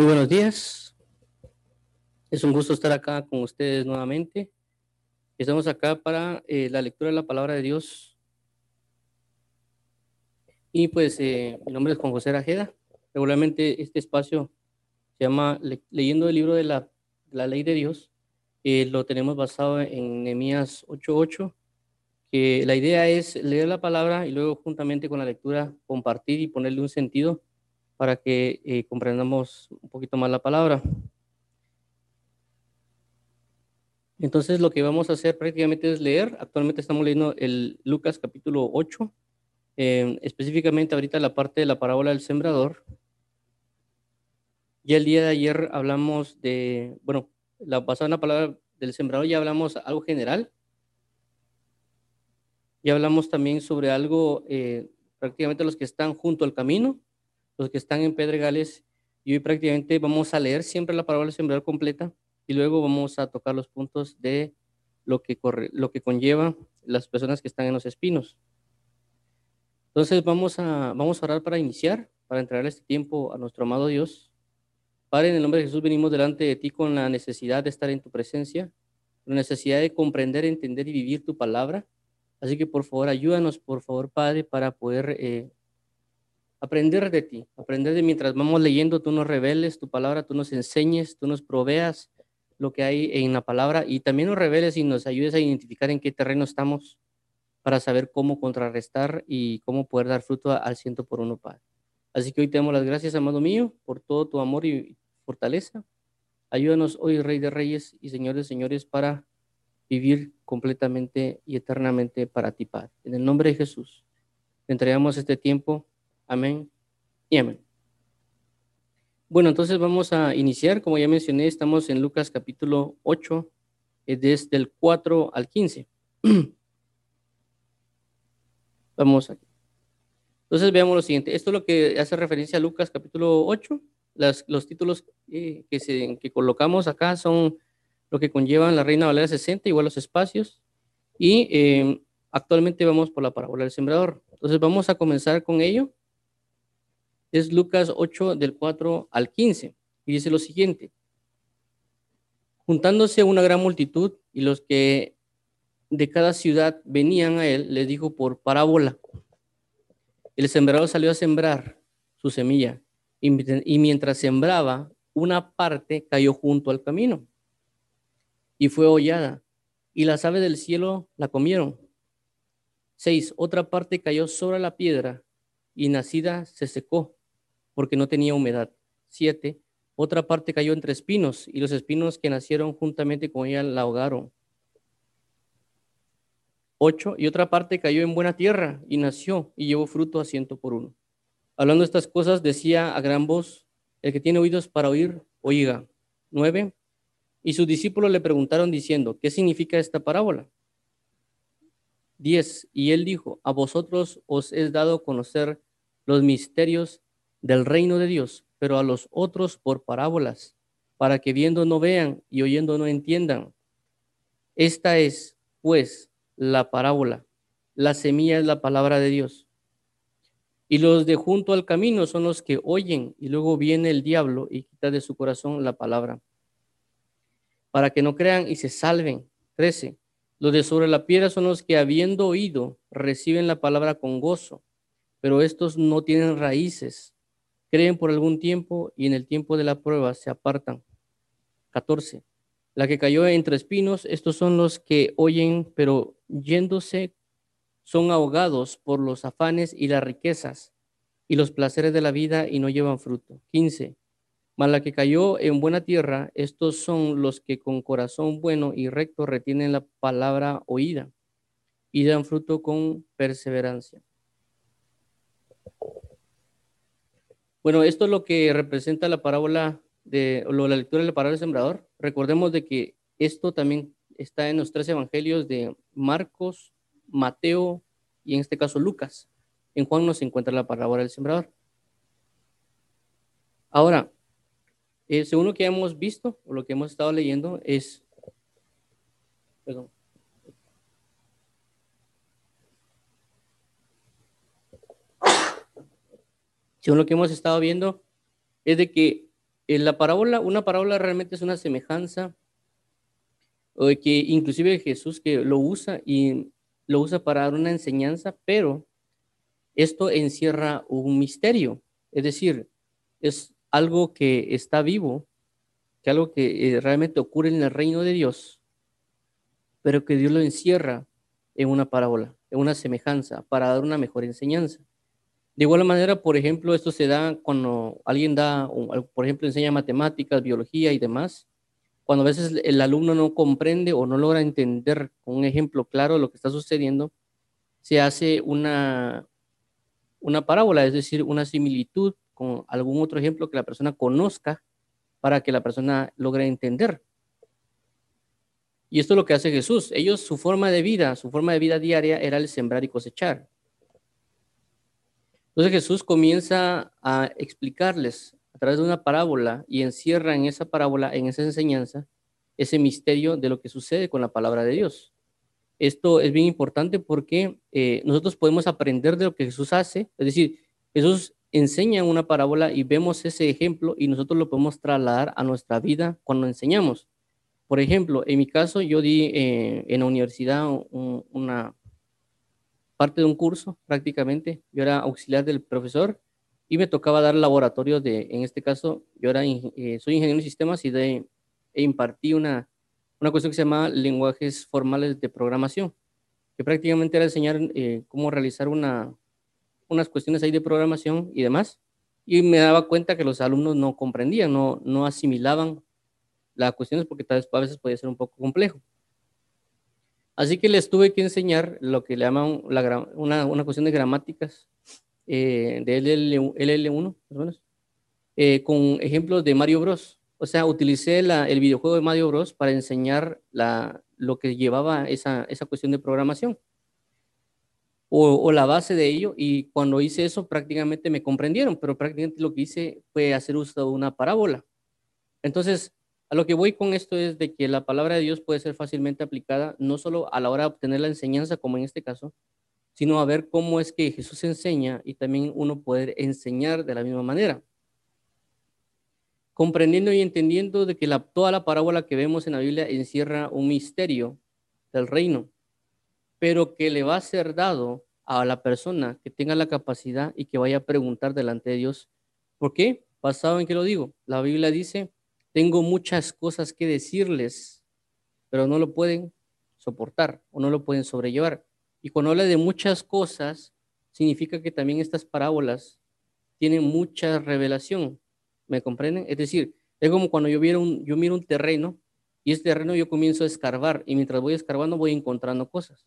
Muy buenos días. Es un gusto estar acá con ustedes nuevamente. Estamos acá para eh, la lectura de la palabra de Dios. Y pues eh, mi nombre es Juan José Rajeda. Regularmente este espacio se llama Leyendo el libro de la, la ley de Dios. Eh, lo tenemos basado en Nehemías 8.8, que la idea es leer la palabra y luego juntamente con la lectura compartir y ponerle un sentido para que eh, comprendamos un poquito más la palabra. Entonces lo que vamos a hacer prácticamente es leer. Actualmente estamos leyendo el Lucas capítulo 8, eh, específicamente ahorita la parte de la parábola del sembrador. Ya el día de ayer hablamos de, bueno, la pasada la palabra del sembrador ya hablamos algo general. Ya hablamos también sobre algo, eh, prácticamente los que están junto al camino, los que están en Pedregales, y hoy prácticamente vamos a leer siempre la palabra del sembrador completa y luego vamos a tocar los puntos de lo que, corre, lo que conlleva las personas que están en los espinos. Entonces vamos a, vamos a orar para iniciar, para entregar este tiempo a nuestro amado Dios. Padre, en el nombre de Jesús venimos delante de ti con la necesidad de estar en tu presencia, la necesidad de comprender, entender y vivir tu palabra. Así que por favor ayúdanos, por favor Padre, para poder eh, aprender de ti, aprender de mientras vamos leyendo, tú nos reveles tu palabra, tú nos enseñes, tú nos proveas lo que hay en la palabra y también nos reveles y nos ayudes a identificar en qué terreno estamos para saber cómo contrarrestar y cómo poder dar fruto al ciento por uno, Padre. Así que hoy te damos las gracias, amado mío, por todo tu amor y fortaleza. Ayúdanos hoy, Rey de Reyes y Señores, Señores, para vivir completamente y eternamente para ti, Padre. En el nombre de Jesús, te entregamos este tiempo Amén y amén. Bueno, entonces vamos a iniciar. Como ya mencioné, estamos en Lucas capítulo 8, eh, desde el 4 al 15. vamos aquí. Entonces veamos lo siguiente. Esto es lo que hace referencia a Lucas capítulo 8. Las, los títulos eh, que, que colocamos acá son lo que conllevan la Reina Valera 60, igual los espacios. Y eh, actualmente vamos por la parábola del sembrador. Entonces vamos a comenzar con ello es Lucas 8 del 4 al 15 y dice lo siguiente. Juntándose una gran multitud y los que de cada ciudad venían a él, les dijo por parábola. El sembrador salió a sembrar su semilla y mientras sembraba, una parte cayó junto al camino y fue hollada y las aves del cielo la comieron. Seis, otra parte cayó sobre la piedra y nacida se secó porque no tenía humedad. Siete, otra parte cayó entre espinos y los espinos que nacieron juntamente con ella la ahogaron. Ocho, y otra parte cayó en buena tierra y nació y llevó fruto a ciento por uno. Hablando estas cosas, decía a gran voz, el que tiene oídos para oír, oiga. Nueve, y sus discípulos le preguntaron diciendo, ¿qué significa esta parábola? Diez, y él dijo, a vosotros os es dado conocer los misterios del reino de Dios, pero a los otros por parábolas, para que viendo no vean y oyendo no entiendan. Esta es, pues, la parábola. La semilla es la palabra de Dios. Y los de junto al camino son los que oyen y luego viene el diablo y quita de su corazón la palabra. Para que no crean y se salven. 13. Los de sobre la piedra son los que habiendo oído reciben la palabra con gozo, pero estos no tienen raíces creen por algún tiempo y en el tiempo de la prueba se apartan. 14. La que cayó entre espinos, estos son los que oyen, pero yéndose son ahogados por los afanes y las riquezas y los placeres de la vida y no llevan fruto. 15. Mas la que cayó en buena tierra, estos son los que con corazón bueno y recto retienen la palabra oída y dan fruto con perseverancia. Bueno, esto es lo que representa la parábola de o la lectura de la parábola del sembrador. Recordemos de que esto también está en los tres evangelios de Marcos, Mateo y en este caso Lucas. En Juan no se encuentra la parábola del sembrador. Ahora, eh, según lo que hemos visto o lo que hemos estado leyendo es, perdón, lo que hemos estado viendo, es de que En la parábola, una parábola realmente es una semejanza que inclusive Jesús que lo usa y lo usa para dar una enseñanza, pero esto encierra un misterio, es decir, es algo que está vivo, que algo que eh, realmente ocurre en el reino de Dios, pero que Dios lo encierra en una parábola, en una semejanza, para dar una mejor enseñanza. De igual manera, por ejemplo, esto se da cuando alguien da, por ejemplo, enseña matemáticas, biología y demás, cuando a veces el alumno no comprende o no logra entender con un ejemplo claro lo que está sucediendo, se hace una, una parábola, es decir, una similitud con algún otro ejemplo que la persona conozca para que la persona logre entender. Y esto es lo que hace Jesús. Ellos, su forma de vida, su forma de vida diaria era el sembrar y cosechar. Entonces Jesús comienza a explicarles a través de una parábola y encierra en esa parábola, en esa enseñanza, ese misterio de lo que sucede con la palabra de Dios. Esto es bien importante porque eh, nosotros podemos aprender de lo que Jesús hace, es decir, Jesús enseña una parábola y vemos ese ejemplo y nosotros lo podemos trasladar a nuestra vida cuando enseñamos. Por ejemplo, en mi caso, yo di eh, en la universidad una parte de un curso prácticamente. Yo era auxiliar del profesor y me tocaba dar laboratorio de, en este caso, yo era, eh, soy ingeniero de sistemas y de, e impartí una, una cuestión que se llama lenguajes formales de programación, que prácticamente era enseñar eh, cómo realizar una, unas cuestiones ahí de programación y demás. Y me daba cuenta que los alumnos no comprendían, no, no asimilaban las cuestiones porque tal vez a veces podía ser un poco complejo. Así que les tuve que enseñar lo que le llaman la, una, una cuestión de gramáticas eh, de LL, 1 más o menos, eh, con ejemplos de Mario Bros. O sea, utilicé el videojuego de Mario Bros. para enseñar la, lo que llevaba esa, esa cuestión de programación. O, o, la base de ello, y cuando hice eso prácticamente me comprendieron, pero prácticamente lo que hice fue hacer uso de una parábola. Entonces, a lo que voy con esto es de que la palabra de Dios puede ser fácilmente aplicada, no solo a la hora de obtener la enseñanza, como en este caso, sino a ver cómo es que Jesús enseña y también uno poder enseñar de la misma manera. Comprendiendo y entendiendo de que la, toda la parábola que vemos en la Biblia encierra un misterio del reino, pero que le va a ser dado a la persona que tenga la capacidad y que vaya a preguntar delante de Dios. ¿Por qué? Basado en que lo digo. La Biblia dice, tengo muchas cosas que decirles, pero no lo pueden soportar o no lo pueden sobrellevar. Y cuando habla de muchas cosas, significa que también estas parábolas tienen mucha revelación. ¿Me comprenden? Es decir, es como cuando yo, miro un terreno y este terreno yo comienzo a escarbar y mientras voy escarbando voy encontrando cosas.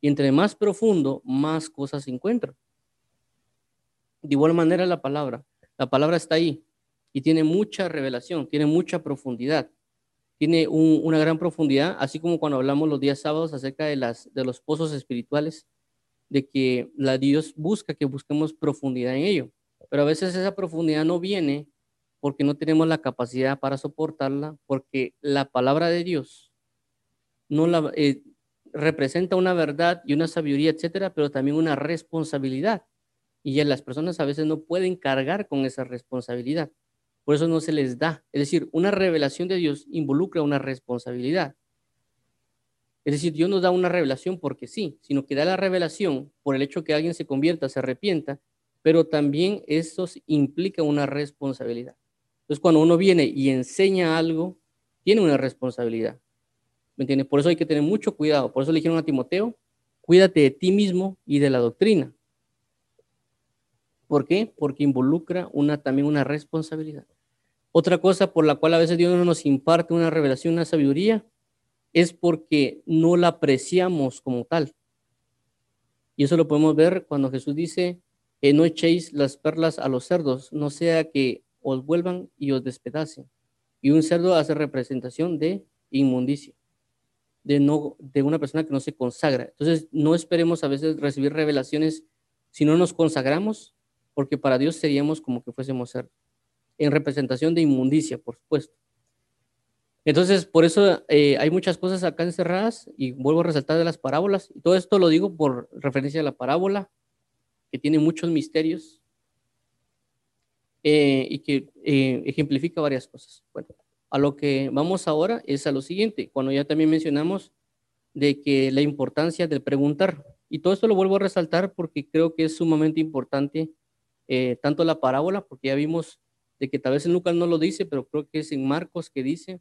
Y entre más profundo, más cosas encuentro. De igual manera la palabra. La palabra está ahí y tiene mucha revelación, tiene mucha profundidad tiene una gran profundidad, así como cuando hablamos los días sábados acerca de, los pozos espirituales, de que la Dios busca que busquemos profundidad en ello. Pero a veces esa profundidad no viene porque no tenemos la capacidad para soportarla, porque la palabra de Dios no la, eh, representa una verdad y una sabiduría, etcétera, pero también una responsabilidad. Y las personas a veces no pueden cargar con esa responsabilidad. Por eso no se les da. Es decir, una revelación de Dios involucra una responsabilidad. Es decir, Dios nos da una revelación porque sí, sino que da la revelación por el hecho que alguien se convierta, se arrepienta, pero también eso implica una responsabilidad. Entonces, cuando uno viene y enseña algo, tiene una responsabilidad. ¿Me entiendes? Por eso hay que tener mucho cuidado. Por eso le dijeron a Timoteo, cuídate de ti mismo y de la doctrina. ¿Por qué? Porque involucra también una responsabilidad. Otra cosa por la cual a veces Dios no nos imparte una revelación, una sabiduría, es porque no la apreciamos como tal. Y eso lo podemos ver cuando Jesús dice, que no echéis las perlas a los cerdos, no sea que os vuelvan y os despedacen. Y un cerdo hace representación de inmundicia, de, no, de una persona que no se consagra. Entonces, no esperemos a veces recibir revelaciones si no nos consagramos, porque para Dios seríamos como que fuésemos cerdos en representación de inmundicia, por supuesto. Entonces, por eso eh, hay muchas cosas acá encerradas y vuelvo a resaltar de las parábolas. Y todo esto lo digo por referencia a la parábola, que tiene muchos misterios. eh, y que eh, ejemplifica varias cosas. Bueno, a lo que vamos ahora es a lo siguiente, cuando ya también mencionamos de que la importancia del preguntar, y todo esto lo vuelvo a resaltar porque creo que es sumamente importante, eh, tanto la parábola, porque ya vimos de que tal vez en Lucas no lo dice, pero creo que es en Marcos que dice,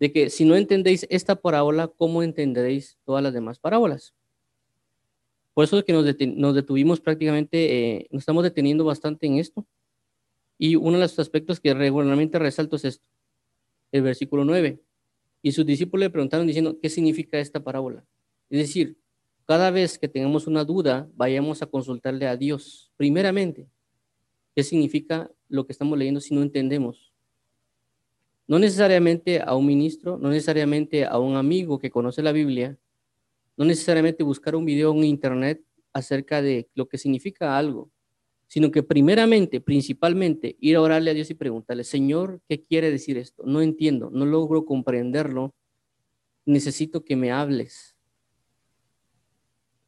de que si no entendéis esta parábola, ¿cómo entenderéis todas las demás parábolas? Por eso es que nos, detuvimos prácticamente, nos estamos deteniendo bastante en esto, y uno de los aspectos que regularmente resalto es esto, el versículo 9. Y sus discípulos le preguntaron diciendo, ¿qué significa esta parábola? Es decir, cada vez que tengamos una duda, vayamos a consultarle a Dios. Primeramente, ¿qué significa lo que estamos leyendo si no entendemos? No necesariamente a un ministro, no necesariamente a un amigo que conoce la Biblia, no necesariamente buscar un video en internet acerca de lo que significa algo, sino que primeramente, principalmente, ir a orarle a Dios y preguntarle, Señor, ¿qué quiere decir esto? No entiendo, no logro comprenderlo, necesito que me hables.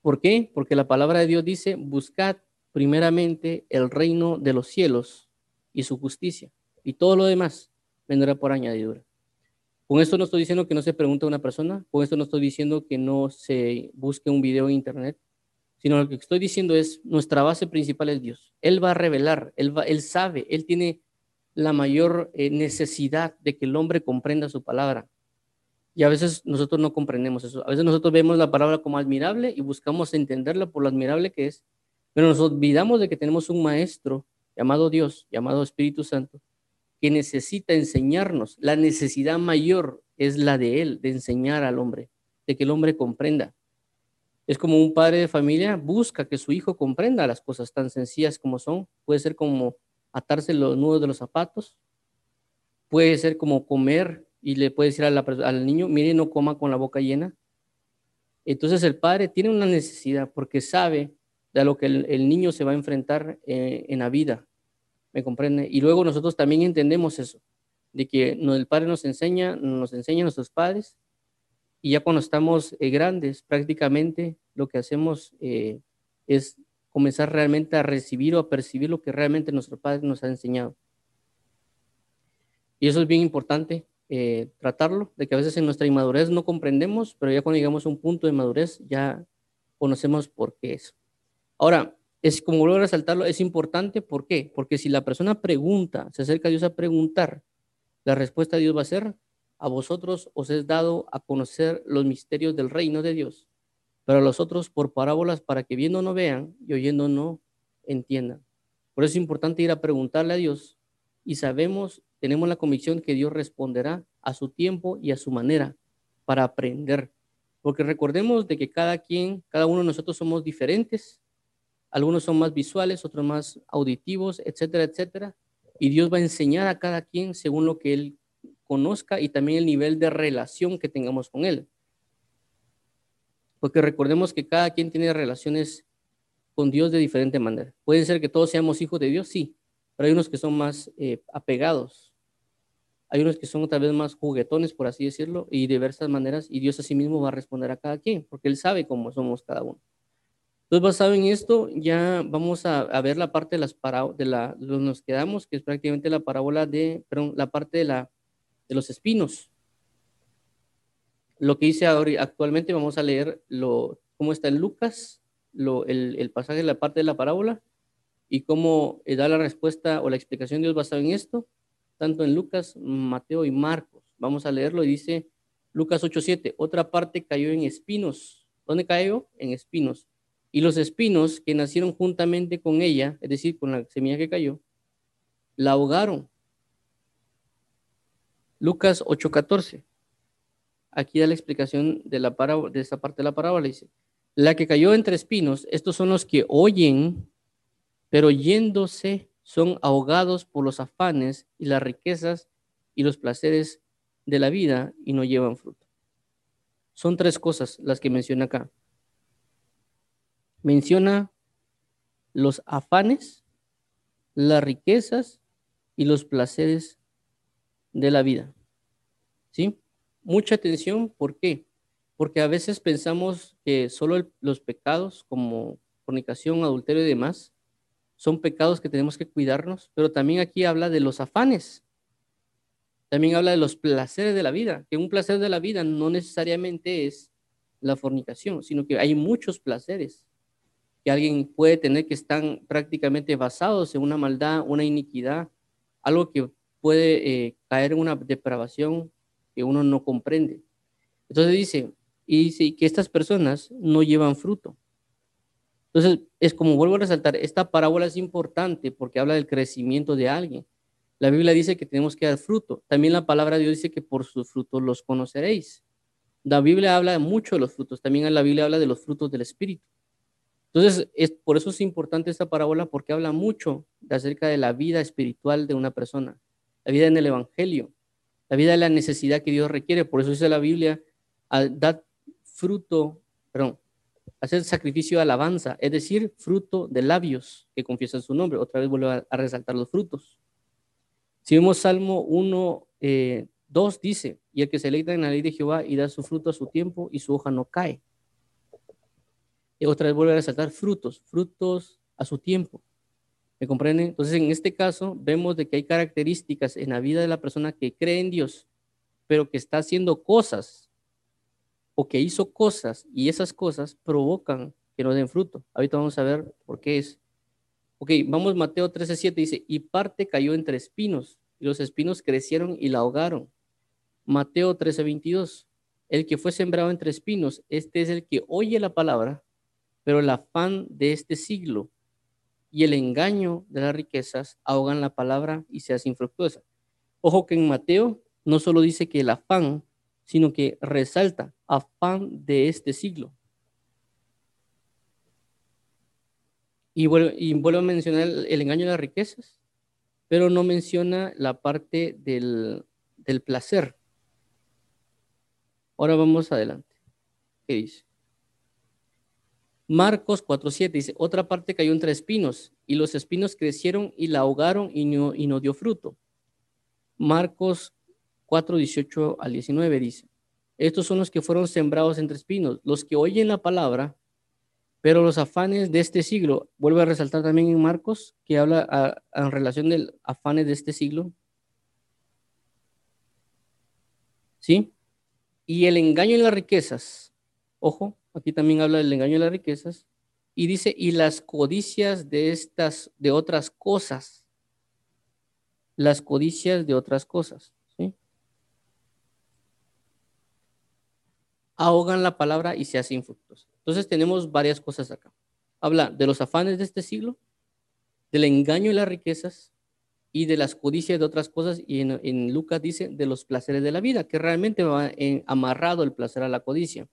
¿Por qué? Porque la palabra de Dios dice, buscad primeramente el reino de los cielos y su justicia, y todo lo demás vendrá por añadidura. Con esto no estoy diciendo que no se pregunte a una persona, con esto no estoy diciendo que no se busque un video en internet, sino lo que estoy diciendo es, nuestra base principal es Dios. Él va a revelar, Él, va, él sabe, Él tiene la mayor eh, necesidad de que el hombre comprenda su palabra. Y a veces nosotros no comprendemos eso. A veces nosotros vemos la palabra como admirable y buscamos entenderla por lo admirable que es, pero nos olvidamos de que tenemos un maestro llamado Dios, llamado Espíritu Santo, que necesita enseñarnos. La necesidad mayor es la de Él, de enseñar al hombre, de que el hombre comprenda. Es como un padre de familia busca que su hijo comprenda las cosas tan sencillas como son. Puede ser como atarse los nudos de los zapatos. Puede ser como comer y le puede decir al niño, mire, no coma con la boca llena. Entonces el padre tiene una necesidad porque sabe de lo que el, niño se va a enfrentar eh, en la vida. ¿Me comprende? Y luego nosotros también entendemos eso, de que el padre nos enseña, nos enseña a nuestros padres y ya cuando estamos eh, grandes, prácticamente lo que hacemos eh, es comenzar realmente a recibir o a percibir lo que realmente nuestro Padre nos ha enseñado. Y eso es bien importante, eh, tratarlo, de que a veces en nuestra inmadurez no comprendemos, pero ya cuando llegamos a un punto de madurez ya conocemos por qué es. Ahora, es como vuelvo a resaltarlo, es importante, ¿por qué? Porque si la persona pregunta, se acerca a Dios a preguntar, la respuesta de Dios va a ser, a vosotros os es dado a conocer los misterios del reino de Dios, pero a los otros por parábolas para que viendo no vean y oyendo no entiendan. Por eso es importante ir a preguntarle a Dios y sabemos, tenemos la convicción que Dios responderá a su tiempo y a su manera para aprender. Porque recordemos de que cada quien, cada uno de nosotros somos diferentes. Algunos son más visuales, otros más auditivos, etcétera, etcétera. Y Dios va a enseñar a cada quien según lo que Él conozca y también el nivel de relación que tengamos con Él. Porque recordemos que cada quien tiene relaciones con Dios de diferente manera. Puede ser que todos seamos hijos de Dios, sí, pero hay unos que son más eh, apegados. Hay unos que son tal vez más juguetones, por así decirlo, y diversas maneras, y Dios mismo va a responder a cada quien, porque Él sabe cómo somos cada uno. Entonces, basado en esto, ya vamos a, ver la parte de las parábolas, de la, nos quedamos, que es prácticamente la parábola de, perdón, la parte de la de los espinos. Lo que hice ahora, actualmente vamos a leer lo, cómo está en Lucas, lo, el, pasaje de la parte de la parábola y cómo eh, da la respuesta o la explicación de Dios basado en esto, tanto en Lucas, Mateo y Marcos. Vamos a leerlo y dice Lucas 8:7, otra parte cayó en espinos. ¿Dónde cayó? En espinos. Y los espinos que nacieron juntamente con ella, es decir, con la semilla que cayó, la ahogaron Lucas 8:14. Aquí da la explicación de, la de esta parte de la parábola. Dice, la que cayó entre espinos, estos son los que oyen, pero yéndose son ahogados por los afanes y las riquezas y los placeres de la vida y no llevan fruto. Son tres cosas las que menciona acá. Menciona los afanes, las riquezas y los placeres de la vida. ¿Sí? Mucha atención, ¿por qué? Porque a veces pensamos que solo los pecados como fornicación, adulterio y demás son pecados que tenemos que cuidarnos, pero también aquí habla de los afanes. También habla de los placeres de la vida, que un placer de la vida no necesariamente es la fornicación, sino que hay muchos placeres que alguien puede tener que están prácticamente basados en una maldad, una iniquidad, algo que puede eh, caer en una depravación que uno no comprende. Entonces dice, y dice que estas personas no llevan fruto. Entonces, es como vuelvo a resaltar, esta parábola es importante porque habla del crecimiento de alguien. La Biblia dice que tenemos que dar fruto. También la palabra de Dios dice que por sus frutos los conoceréis. La Biblia habla mucho de los frutos. También la Biblia habla de los frutos del Espíritu. Entonces, es, por eso es importante esta parábola porque habla mucho de acerca de la vida espiritual de una persona, la vida en el Evangelio, la vida de la necesidad que Dios requiere. Por eso dice la Biblia, dar fruto, perdón, hacer sacrificio de alabanza, es decir, fruto de labios que confiesan su nombre. Otra vez vuelvo a, resaltar los frutos. Si vemos Salmo 1, 2, eh, dice, y el que se deleita en la ley de Jehová y da su fruto a su tiempo y su hoja no cae. Otra vez vuelve a resaltar frutos, frutos a su tiempo. ¿Me comprenden? Entonces, en este caso, vemos de que hay características en la vida de la persona que cree en Dios, pero que está haciendo cosas o que hizo cosas y esas cosas provocan que no den fruto. Ahorita vamos a ver por qué es. Ok, vamos Mateo 13:7 dice, y parte cayó entre espinos, y los espinos crecieron y la ahogaron. Mateo 13:22, el que fue sembrado entre espinos, este es el que oye la palabra, pero el afán de este siglo y el engaño de las riquezas ahogan la palabra y se hace infructuosa. Ojo que en Mateo no solo dice que el afán, sino que resalta afán de este siglo. Y vuelvo, a mencionar el, engaño de las riquezas, pero no menciona la parte del, del placer. Ahora vamos adelante. ¿Qué dice? Marcos 4.7 dice, otra parte cayó entre espinos y los espinos crecieron y la ahogaron y no, y no dio fruto. Marcos 4.18 al 19 dice, estos son los que fueron sembrados entre espinos, los que oyen la palabra, pero los afanes de este siglo, vuelve a resaltar también en Marcos, que habla en relación del afanes de este siglo. ¿Sí? Y el engaño en las riquezas, ojo, aquí también habla del engaño en las riquezas, y dice, y las codicias de estas, de otras cosas, las codicias de otras cosas. ahogan la palabra y se hacen frutos. Entonces tenemos varias cosas acá. Habla de los afanes de este siglo, del engaño y las riquezas y de las codicias de otras cosas. Y en, Lucas dice de los placeres de la vida, que realmente va amarrado el placer a la codicia.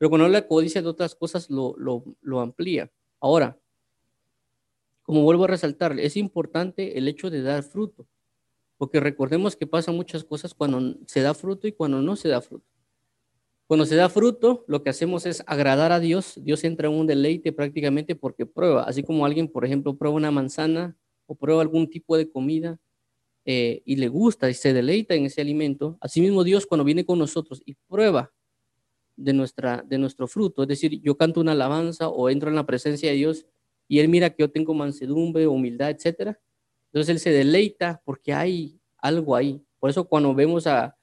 Pero cuando habla de codicia de otras cosas, lo, amplía. Ahora, como vuelvo a resaltar, es importante el hecho de dar fruto, porque recordemos que pasan muchas cosas cuando se da fruto y cuando no se da fruto. Cuando se da fruto, lo que hacemos es agradar a Dios. Dios entra en un deleite prácticamente porque prueba. Así como alguien, por ejemplo, prueba una manzana o prueba algún tipo de comida eh, y le gusta y se deleita en ese alimento. Asimismo, Dios cuando viene con nosotros y prueba de, nuestra, de nuestro fruto, es decir, yo canto una alabanza o entro en la presencia de Dios y Él mira que yo tengo mansedumbre, humildad, etcétera. Entonces Él se deleita porque hay algo ahí. Por eso cuando vemos a,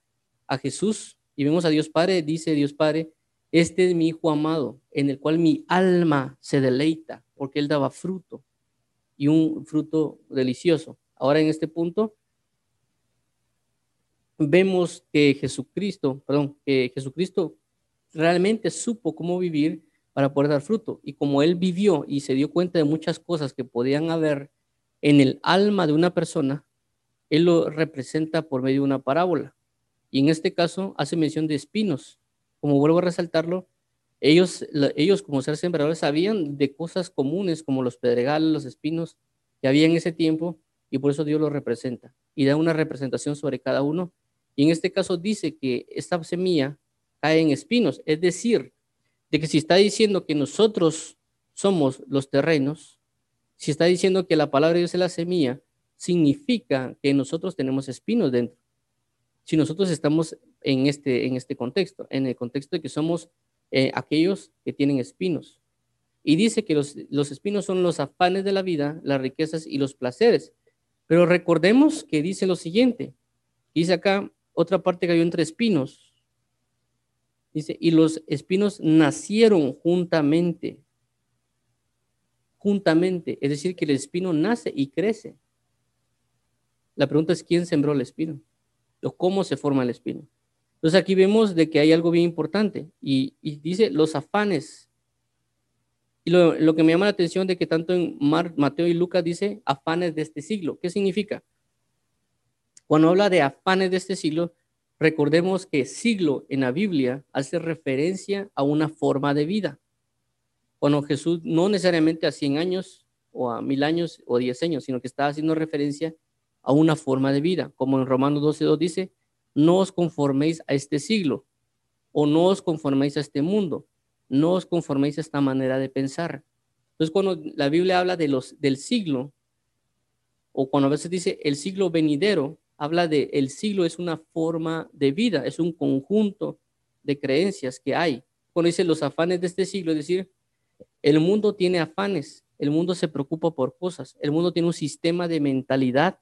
a Jesús y vemos a Dios Padre, dice Dios Padre, este es mi Hijo amado, en el cual mi alma se deleita, porque Él daba fruto y un fruto delicioso. Ahora en este punto vemos que Jesucristo, perdón, que Jesucristo realmente supo cómo vivir para poder dar fruto. Y como Él vivió y se dio cuenta de muchas cosas que podían haber en el alma de una persona, Él lo representa por medio de una parábola. Y en este caso hace mención de espinos. Como vuelvo a resaltarlo, ellos, ellos como ser sembradores sabían de cosas comunes como los pedregales, los espinos que había en ese tiempo y por eso Dios los representa y da una representación sobre cada uno. Y en este caso dice que esta semilla en espinos, es decir, de que si está diciendo que nosotros somos los terrenos, si está diciendo que la palabra de Dios es la semilla, significa que nosotros tenemos espinos dentro si nosotros estamos en este, en este contexto, en el contexto de que somos eh, aquellos que tienen espinos. Y dice que los, los espinos son los afanes de la vida, las riquezas y los placeres. Pero recordemos que dice lo siguiente. Dice acá otra parte hay entre espinos. Dice, y los espinos nacieron juntamente. Juntamente. Es decir, que el espino nace y crece. La pregunta es quién sembró el espino o cómo se forma el espino. Entonces aquí vemos de que hay algo bien importante y, dice los afanes. Y lo, que me llama la atención de que tanto en Mateo y Lucas dice afanes de este siglo. ¿Qué significa? Cuando habla de afanes de este siglo, recordemos que siglo en la Biblia hace referencia a una forma de vida. Cuando Jesús no necesariamente a 100 años o a mil años o 10 años, sino que está haciendo referencia a una forma de vida, como en Romanos 12.2 dice, no os conforméis a este siglo o no os conforméis a este mundo, no os conforméis a esta manera de pensar. Entonces, cuando la Biblia habla de los, del siglo, o cuando a veces dice el siglo venidero, habla de el siglo es una forma de vida, es un conjunto de creencias que hay. Cuando dice los afanes de este siglo, es decir, el mundo tiene afanes, el mundo se preocupa por cosas, el mundo tiene un sistema de mentalidad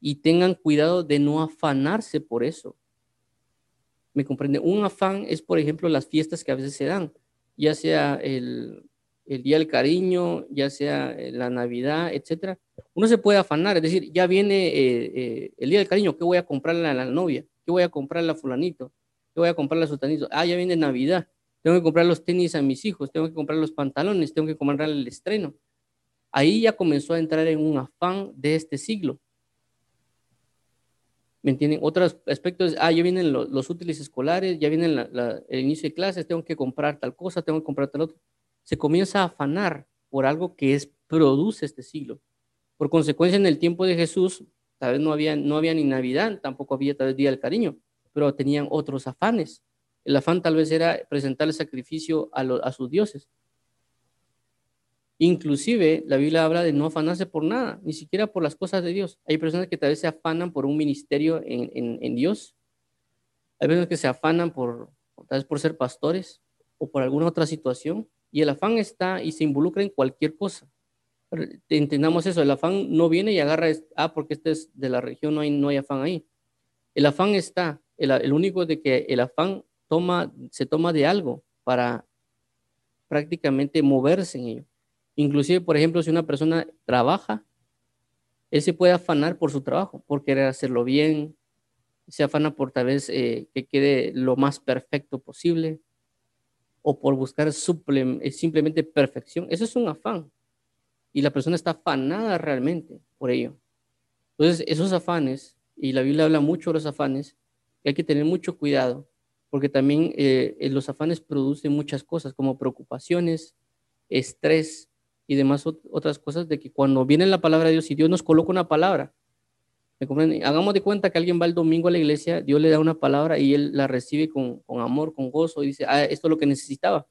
y tengan cuidado de no afanarse por eso. ¿Me comprende? Un afán es, por ejemplo, las fiestas que a veces se dan, ya sea el, Día del Cariño, ya sea eh, la Navidad, etcétera. Uno se puede afanar, es decir, ya viene eh, eh, el Día del Cariño, ¿qué voy a comprarle a la novia? ¿Qué voy a comprarle a fulanito? ¿Qué voy a comprarle a sultanito? Ah, ya viene Navidad, tengo que comprar los tenis a mis hijos, tengo que comprar los pantalones, tengo que comprarle el estreno. Ahí ya comenzó a entrar en un afán de este siglo. ¿Me entienden? Otros aspectos, ah, ya vienen los, útiles escolares, ya viene el inicio de clases, tengo que comprar tal cosa, tengo que comprar tal otro. Se comienza a afanar por algo que es, produce este siglo. Por consecuencia, en el tiempo de Jesús, tal vez no había, no había ni Navidad, tampoco había tal vez Día del Cariño, pero tenían otros afanes. El afán tal vez era presentar el sacrificio a, sus dioses. Inclusive la Biblia habla de no afanarse por nada, ni siquiera por las cosas de Dios. Hay personas que tal vez se afanan por un ministerio en, Dios. Hay personas que se afanan por, tal vez por ser pastores o por alguna otra situación. Y el afán está y se involucra en cualquier cosa. Entendamos eso, el afán no viene y agarra, ah, porque este es de la región, no hay, no hay afán ahí. El afán está, el, único de que el afán toma, se toma de algo para prácticamente moverse en ello. Inclusive, por ejemplo, si una persona trabaja, él se puede afanar por su trabajo, por querer hacerlo bien, se afana por tal vez eh, que quede lo más perfecto posible, o por buscar eh, simplemente perfección. Eso es un afán. Y la persona está afanada realmente por ello. Entonces, esos afanes, y la Biblia habla mucho de los afanes, hay que tener mucho cuidado, porque también eh, los afanes producen muchas cosas, como preocupaciones, estrés, y demás otras cosas de que cuando viene la palabra de Dios y Dios nos coloca una palabra, ¿me Hagamos de cuenta que alguien va el domingo a la iglesia, Dios le da una palabra y él la recibe con, con amor, con gozo y dice, ah, esto es lo que necesitaba.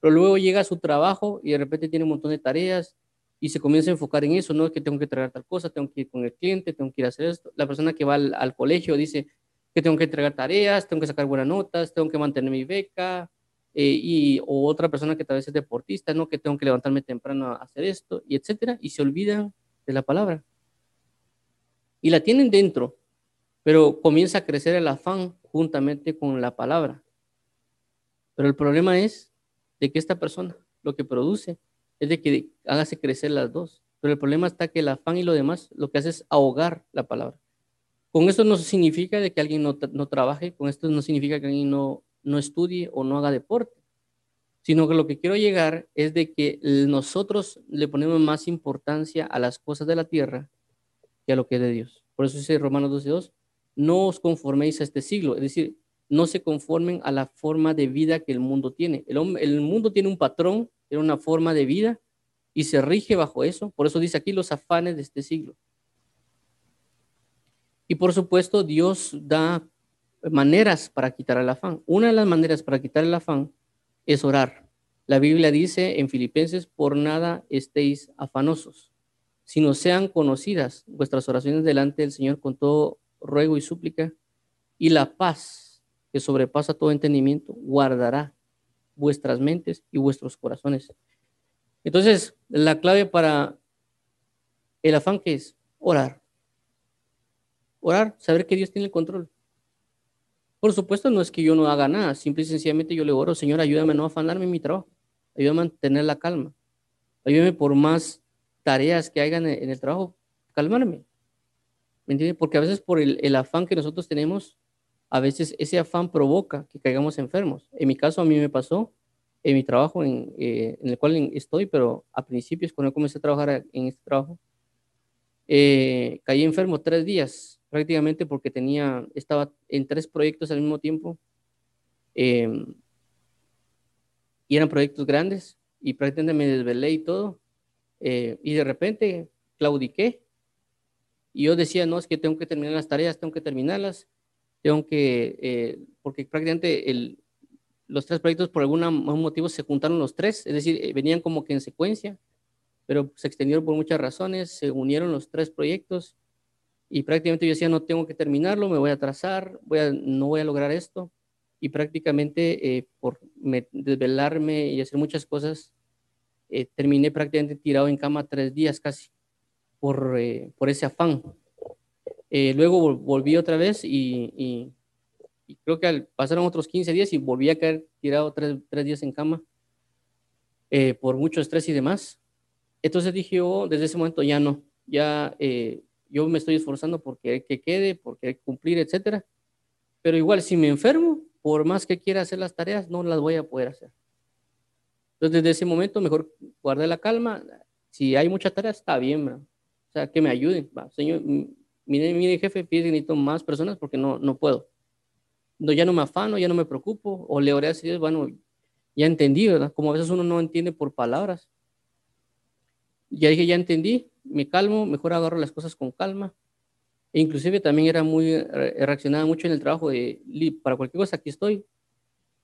Pero luego llega a su trabajo y de repente tiene un montón de tareas y se comienza a enfocar en eso, no es que tengo que traer tal cosa, tengo que ir con el cliente, tengo que ir a hacer esto. La persona que va al, al colegio dice que tengo que entregar tareas, tengo que sacar buenas notas, tengo que mantener mi beca, eh, y, o otra persona que tal vez es deportista, ¿no? Que tengo que levantarme temprano a hacer esto, y etcétera, y se olvidan de la palabra. Y la tienen dentro, pero comienza a crecer el afán juntamente con la palabra. Pero el problema es de que esta persona lo que produce es de que hágase crecer las dos. Pero el problema está que el afán y lo demás lo que hace es ahogar la palabra. Con esto no significa de que alguien no, no trabaje, con esto no significa que alguien no, no estudie o no haga deporte, sino que lo que quiero llegar es de que nosotros le ponemos más importancia a las cosas de la tierra que a lo que es de Dios. Por eso dice Romanos 12.2, no os conforméis a este siglo, es decir, no se conformen a la forma de vida que el mundo tiene. El, el mundo tiene un patrón, tiene una forma de vida y se rige bajo eso. Por eso dice aquí los afanes de este siglo. Y por supuesto, Dios da maneras para quitar el afán. Una de las maneras para quitar el afán es orar. La Biblia dice en Filipenses, por nada estéis afanosos, sino sean conocidas vuestras oraciones delante del Señor con todo ruego y súplica, y la paz que sobrepasa todo entendimiento guardará vuestras mentes y vuestros corazones. Entonces, la clave para el afán que es orar. Orar, saber que Dios tiene el control. Por supuesto, no es que yo no haga nada, simple y sencillamente yo le oro, Señor, ayúdame a no afanarme en mi trabajo, ayúdame a mantener la calma, ayúdame por más tareas que hagan en el trabajo, calmarme. ¿Me entiendes? Porque a veces por el, afán que nosotros tenemos, a veces ese afán provoca que caigamos enfermos. En mi caso, a mí me pasó en mi trabajo en, eh, el cual estoy, pero a principios, cuando comencé a trabajar en este trabajo, eh, caí enfermo tres días prácticamente porque tenía, estaba en tres proyectos al mismo tiempo. Em, y eran proyectos grandes y prácticamente me desvelé y todo. Eh, y de repente claudiqué. Y yo decía, no, es que tengo que terminar las tareas, tengo que terminarlas, tengo que, eh, porque prácticamente el, los tres proyectos por algún motivo se juntaron los tres, es decir, eh, venían como que en secuencia, pero se extendieron por muchas razones, se unieron los tres proyectos y prácticamente yo decía, no tengo que terminarlo, me voy a atrasar, voy no voy a lograr esto. Y prácticamente por desvelarme y hacer muchas cosas, eh, terminé prácticamente tirado en cama tres días casi por, eh, por ese afán. luego volví otra vez y, y, creo que pasaron otros 15 días y volví a caer tirado tres, tres días en cama por mucho estrés y demás. Entonces dije, oh, desde ese momento ya no, ya yo me estoy esforzando porque que quede, porque cumplir, etcétera. Pero igual, si me enfermo, por más que quiera hacer las tareas, no las voy a poder hacer. Entonces, desde ese momento, mejor guardar la calma. Si hay muchas tareas, está bien, o sea, que me ayuden. señor, mire, mire, jefe, que necesito más personas porque no, no puedo. No, ya no me afano, ya no me preocupo, o le oré a Dios, bueno, ya entendí, ¿verdad? Como a veces uno no entiende por palabras. Ya dije, ya entendí, me calmo, mejor agarro las cosas con calma. E inclusive también era muy, reaccionaba mucho en el trabajo de, para cualquier cosa, aquí estoy.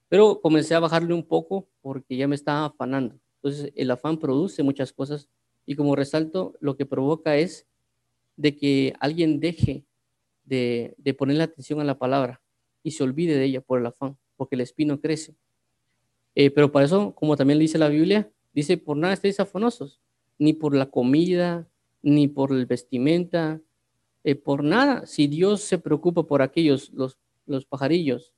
Pero comencé a bajarle un poco porque ya me estaba afanando. Entonces, el afán produce muchas cosas y como resalto, lo que provoca es de que alguien deje de, de ponerle atención a la palabra y se olvide de ella por el afán, porque el espino crece. Eh, pero para eso, como también dice la Biblia, dice, por nada estéis afanosos, ni por la comida, ni por el vestimenta, eh, por nada. Si Dios se preocupa por aquellos, los, los pajarillos,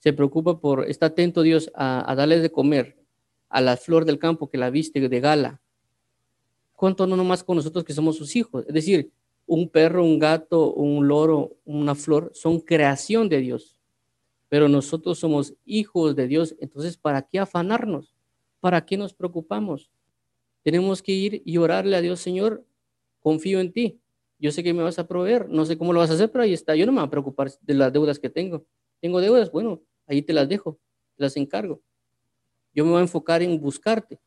se preocupa por, está atento Dios a, a darles de comer a la flor del campo que la viste de gala, ¿cuánto no nomás con nosotros que somos sus hijos? Es decir, un perro, un gato, un loro, una flor, son creación de Dios. Pero nosotros somos hijos de Dios, entonces ¿para qué afanarnos? ¿Para qué nos preocupamos? Tenemos que ir y orarle a Dios, Señor, confío en ti. Yo sé que me vas a proveer, no sé cómo lo vas a hacer, pero ahí está. Yo no me voy a preocupar de las deudas que tengo. Tengo deudas, bueno, ahí te las dejo, te las encargo. Yo me voy a enfocar en buscarte.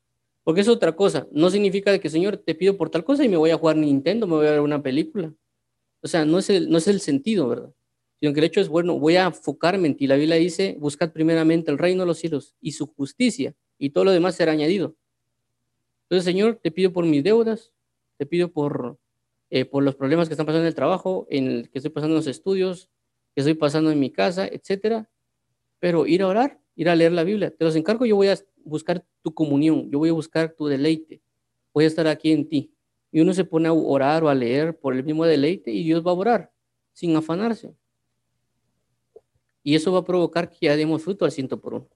Porque es otra cosa. No significa que, Señor, te pido por tal cosa y me voy a jugar Nintendo, me voy a ver una película. O sea, no es el, no es el sentido, ¿verdad? Sino que el hecho es, bueno, voy a enfocarme en ti. La Biblia dice, buscad primeramente el reino de los cielos y su justicia, y todo lo demás será añadido. Entonces, Señor, te pido por mis deudas, te pido por, eh, por los problemas que están pasando en el trabajo, en el que estoy pasando en los estudios, que estoy pasando en mi casa, etcétera. Pero ir a orar, ir a leer la Biblia, te los encargo, yo voy a buscar tu comunión, yo voy a buscar tu deleite, voy a estar aquí en ti. Y uno se pone a orar o a leer por el mismo deleite y Dios va a orar sin afanarse. Y eso va a provocar que ya demos fruto al ciento por uno.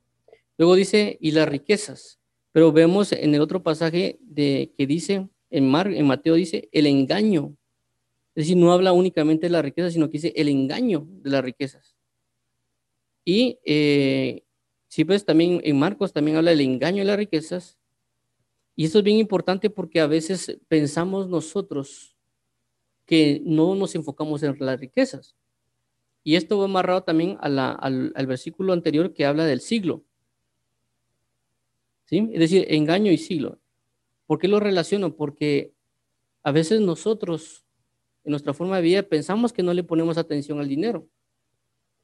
Luego dice, y las riquezas. Pero vemos en el otro pasaje de, que dice, en, Mar, en Mateo dice, el engaño. Es decir, no habla únicamente de la riqueza, sino que dice el engaño de las riquezas. Y eh, si pues también en Marcos también habla del engaño de las riquezas. Y esto es bien importante porque a veces pensamos nosotros que no nos enfocamos en las riquezas. Y esto va amarrado también al, al versículo anterior que habla del siglo. Es decir, engaño y siglo. ¿Por qué lo relaciono? Porque a veces nosotros, en nuestra forma de vida, pensamos que no le ponemos atención al dinero.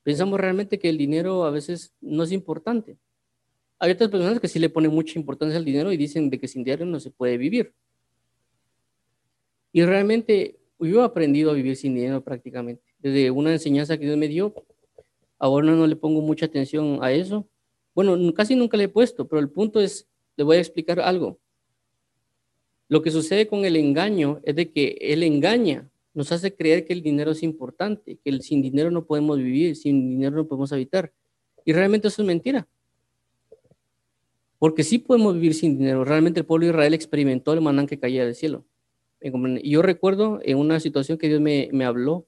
Pensamos realmente que el dinero a veces no es importante. Hay otras personas que sí le ponen mucha importancia al dinero y dicen de que sin dinero no se puede vivir. Y realmente yo he aprendido a vivir sin dinero prácticamente. Desde una enseñanza que Dios me dio, ahora no le pongo mucha atención a eso bueno, casi nunca le he puesto, pero el punto es, le voy a explicar algo. Lo que sucede con el engaño es de que él engaña, nos hace creer que el dinero es importante, que sin dinero no podemos vivir, sin dinero no podemos habitar. Y realmente eso es mentira. Porque sí podemos vivir sin dinero. Realmente el pueblo de Israel experimentó el maná que caía del cielo. Y yo recuerdo en una situación que Dios me, habló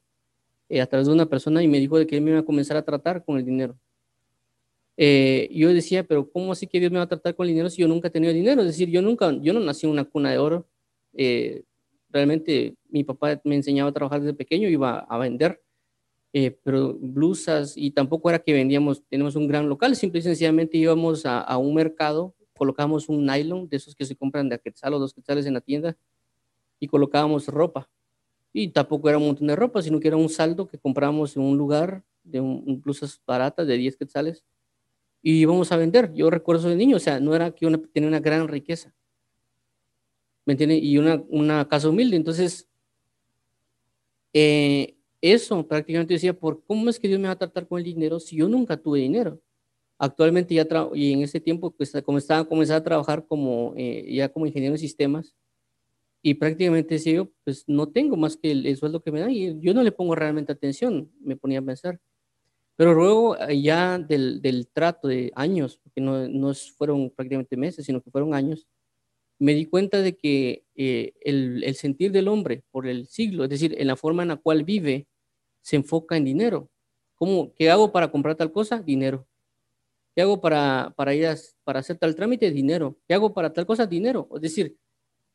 eh, a través de una persona y me dijo de que él me iba a comenzar a tratar con el dinero. Eh, yo decía, pero ¿cómo así que Dios me va a tratar con el dinero si yo nunca he tenido dinero? Es decir, yo nunca, yo no nací en una cuna de oro. Eh, realmente mi papá me enseñaba a trabajar desde pequeño, iba a vender, pero blusas y tampoco era que vendíamos, tenemos un gran local, simple y sencillamente íbamos a, a un mercado, colocamos un nylon de esos que se compran de a quetzal o dos quetzales en la tienda y colocábamos ropa. Y tampoco era un montón de ropa, sino que era un saldo que comprábamos en un lugar de un, blusas baratas de 10 quetzales y íbamos a vender. Yo recuerdo de niño, o sea, no era que uno tenía una gran riqueza. ¿Me entiendes? Y una, una casa humilde. Entonces, eh, eso prácticamente decía, ¿por cómo es que Dios me va a tratar con el dinero si yo nunca tuve dinero? Actualmente ya, y en ese tiempo, pues, como estaba, comencé a trabajar como, eh, ya como ingeniero de sistemas, y prácticamente decía yo, pues no tengo más que el, sueldo que me dan y yo no le pongo realmente atención, me ponía a pensar. Pero luego eh, ya del, del trato de años, porque no, no, fueron prácticamente meses, sino que fueron años, me di cuenta de que eh, el, sentir del hombre por el siglo, es decir, en la forma en la cual vive, se enfoca en dinero. ¿Cómo, ¿Qué hago para comprar tal cosa? Dinero. ¿Qué hago para, para ir para hacer tal trámite? Dinero. ¿Qué hago para tal cosa? Dinero. Es decir,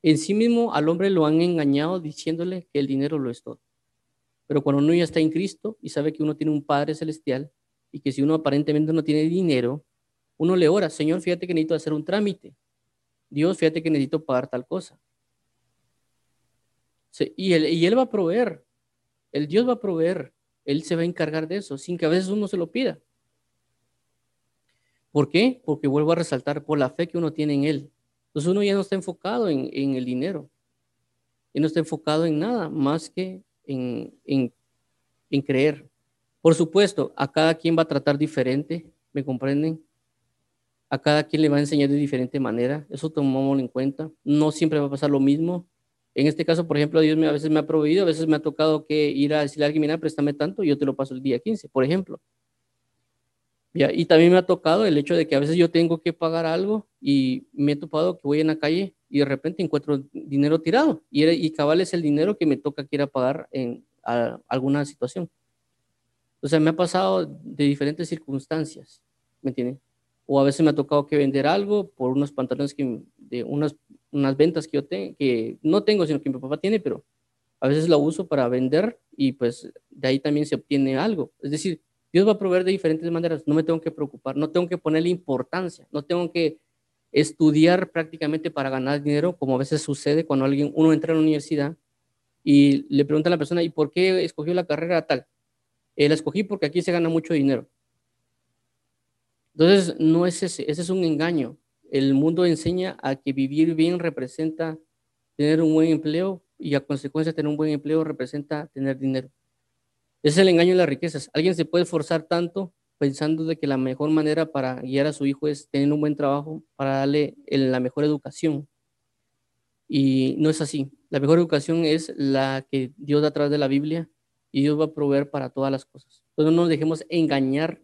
en sí mismo al hombre lo han engañado diciéndole que el dinero lo es todo. Pero cuando uno ya está en Cristo y sabe que uno tiene un Padre Celestial y que si uno aparentemente no tiene dinero, uno le ora, Señor, fíjate que necesito hacer un trámite. Dios, fíjate que necesito pagar tal cosa. Y él, y él va a proveer. El Dios va a proveer. Él se va a encargar de eso, sin que a veces uno se lo pida. ¿Por qué? Porque vuelvo a resaltar por la fe que uno tiene en Él. Entonces uno ya no está enfocado en, el dinero, y no está enfocado en nada más que en, en, creer. Por supuesto, a cada quien va a tratar diferente, ¿me comprenden? A cada quien le va a enseñar de diferente manera, eso tomamos en cuenta. No siempre va a pasar lo mismo. En este caso, por ejemplo, Dios me, a veces me ha proveído, a veces me ha tocado que ir a decirle a alguien, mira, préstame tanto, yo te lo paso el día 15, por ejemplo. Y también me ha tocado el hecho de que a veces yo tengo que pagar algo y me he topado que voy en la calle y de repente encuentro dinero tirado y, y cabal es el dinero que me toca que ir a pagar en alguna situación. O sea, me ha pasado de diferentes circunstancias, ¿me entienden? O a veces me ha tocado que vender algo por unos pantalones que, de unas, unas ventas que yo tengo, que no tengo, sino que mi papá tiene, pero a veces la uso para vender y pues de ahí también se obtiene algo. Es decir, Dios va a proveer de diferentes maneras. No me tengo que preocupar, no tengo que ponerle importancia, no tengo que estudiar prácticamente para ganar dinero, como a veces sucede cuando alguien, uno entra a la universidad y le pregunta a la persona, ¿y por qué escogió la carrera tal? Eh, la escogí porque aquí se gana mucho dinero. Entonces, no es ese, ese es un engaño. El mundo enseña a que vivir bien representa tener un buen empleo y a consecuencia tener un buen empleo representa tener dinero. Es el engaño de las riquezas. Alguien se puede esforzar tanto pensando de que la mejor manera para guiar a su hijo es tener un buen trabajo, para darle la mejor educación. Y no es así. La mejor educación es la que Dios da a través de la Biblia y Dios va a proveer para todas las cosas. Entonces no nos dejemos engañar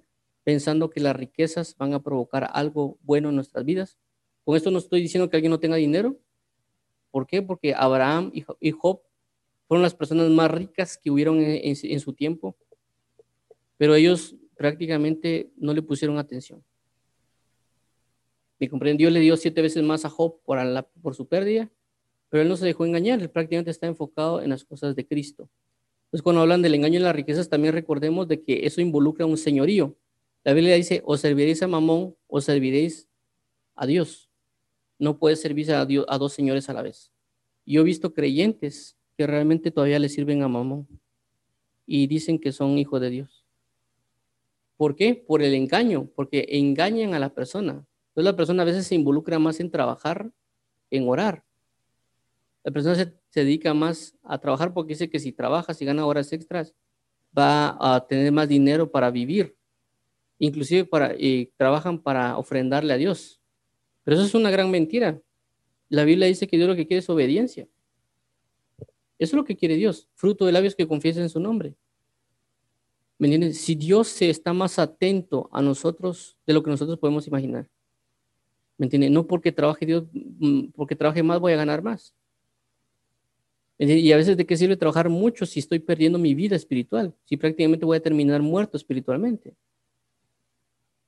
pensando que las riquezas van a provocar algo bueno en nuestras vidas. Con esto no estoy diciendo que alguien no tenga dinero. ¿Por qué? Porque Abraham y Job fueron las personas más ricas que hubieron en, su tiempo, pero ellos prácticamente no le pusieron atención. Me comprendió, le dio siete veces más a Job por, por su pérdida, pero él no se dejó engañar, él prácticamente está enfocado en las cosas de Cristo. Entonces, cuando hablan del engaño y las riquezas, también recordemos de que eso involucra un señorío. La Biblia dice, o serviréis a Mamón o serviréis a Dios. No puedes servir a, Dios, a dos señores a la vez. Yo he visto creyentes que realmente todavía le sirven a Mamón y dicen que son hijos de Dios. ¿Por qué? Por el engaño, porque engañan a la persona. Entonces la persona a veces se involucra más en trabajar, en orar. La persona se, dedica más a trabajar porque dice que si trabaja, si gana horas extras, va a tener más dinero para vivir. Inclusive para, y trabajan para ofrendarle a Dios. Pero eso es una gran mentira. La Biblia dice que Dios lo que quiere es obediencia. Eso es lo que quiere Dios, fruto de labios que confiesen su nombre. ¿Me entiendes? Si Dios se está más atento a nosotros de lo que nosotros podemos imaginar. ¿Me entiendes? No porque trabaje Dios, mm, porque trabaje más voy a ganar más. Y a veces de qué sirve trabajar mucho si estoy perdiendo mi vida espiritual, si prácticamente voy a terminar muerto espiritualmente.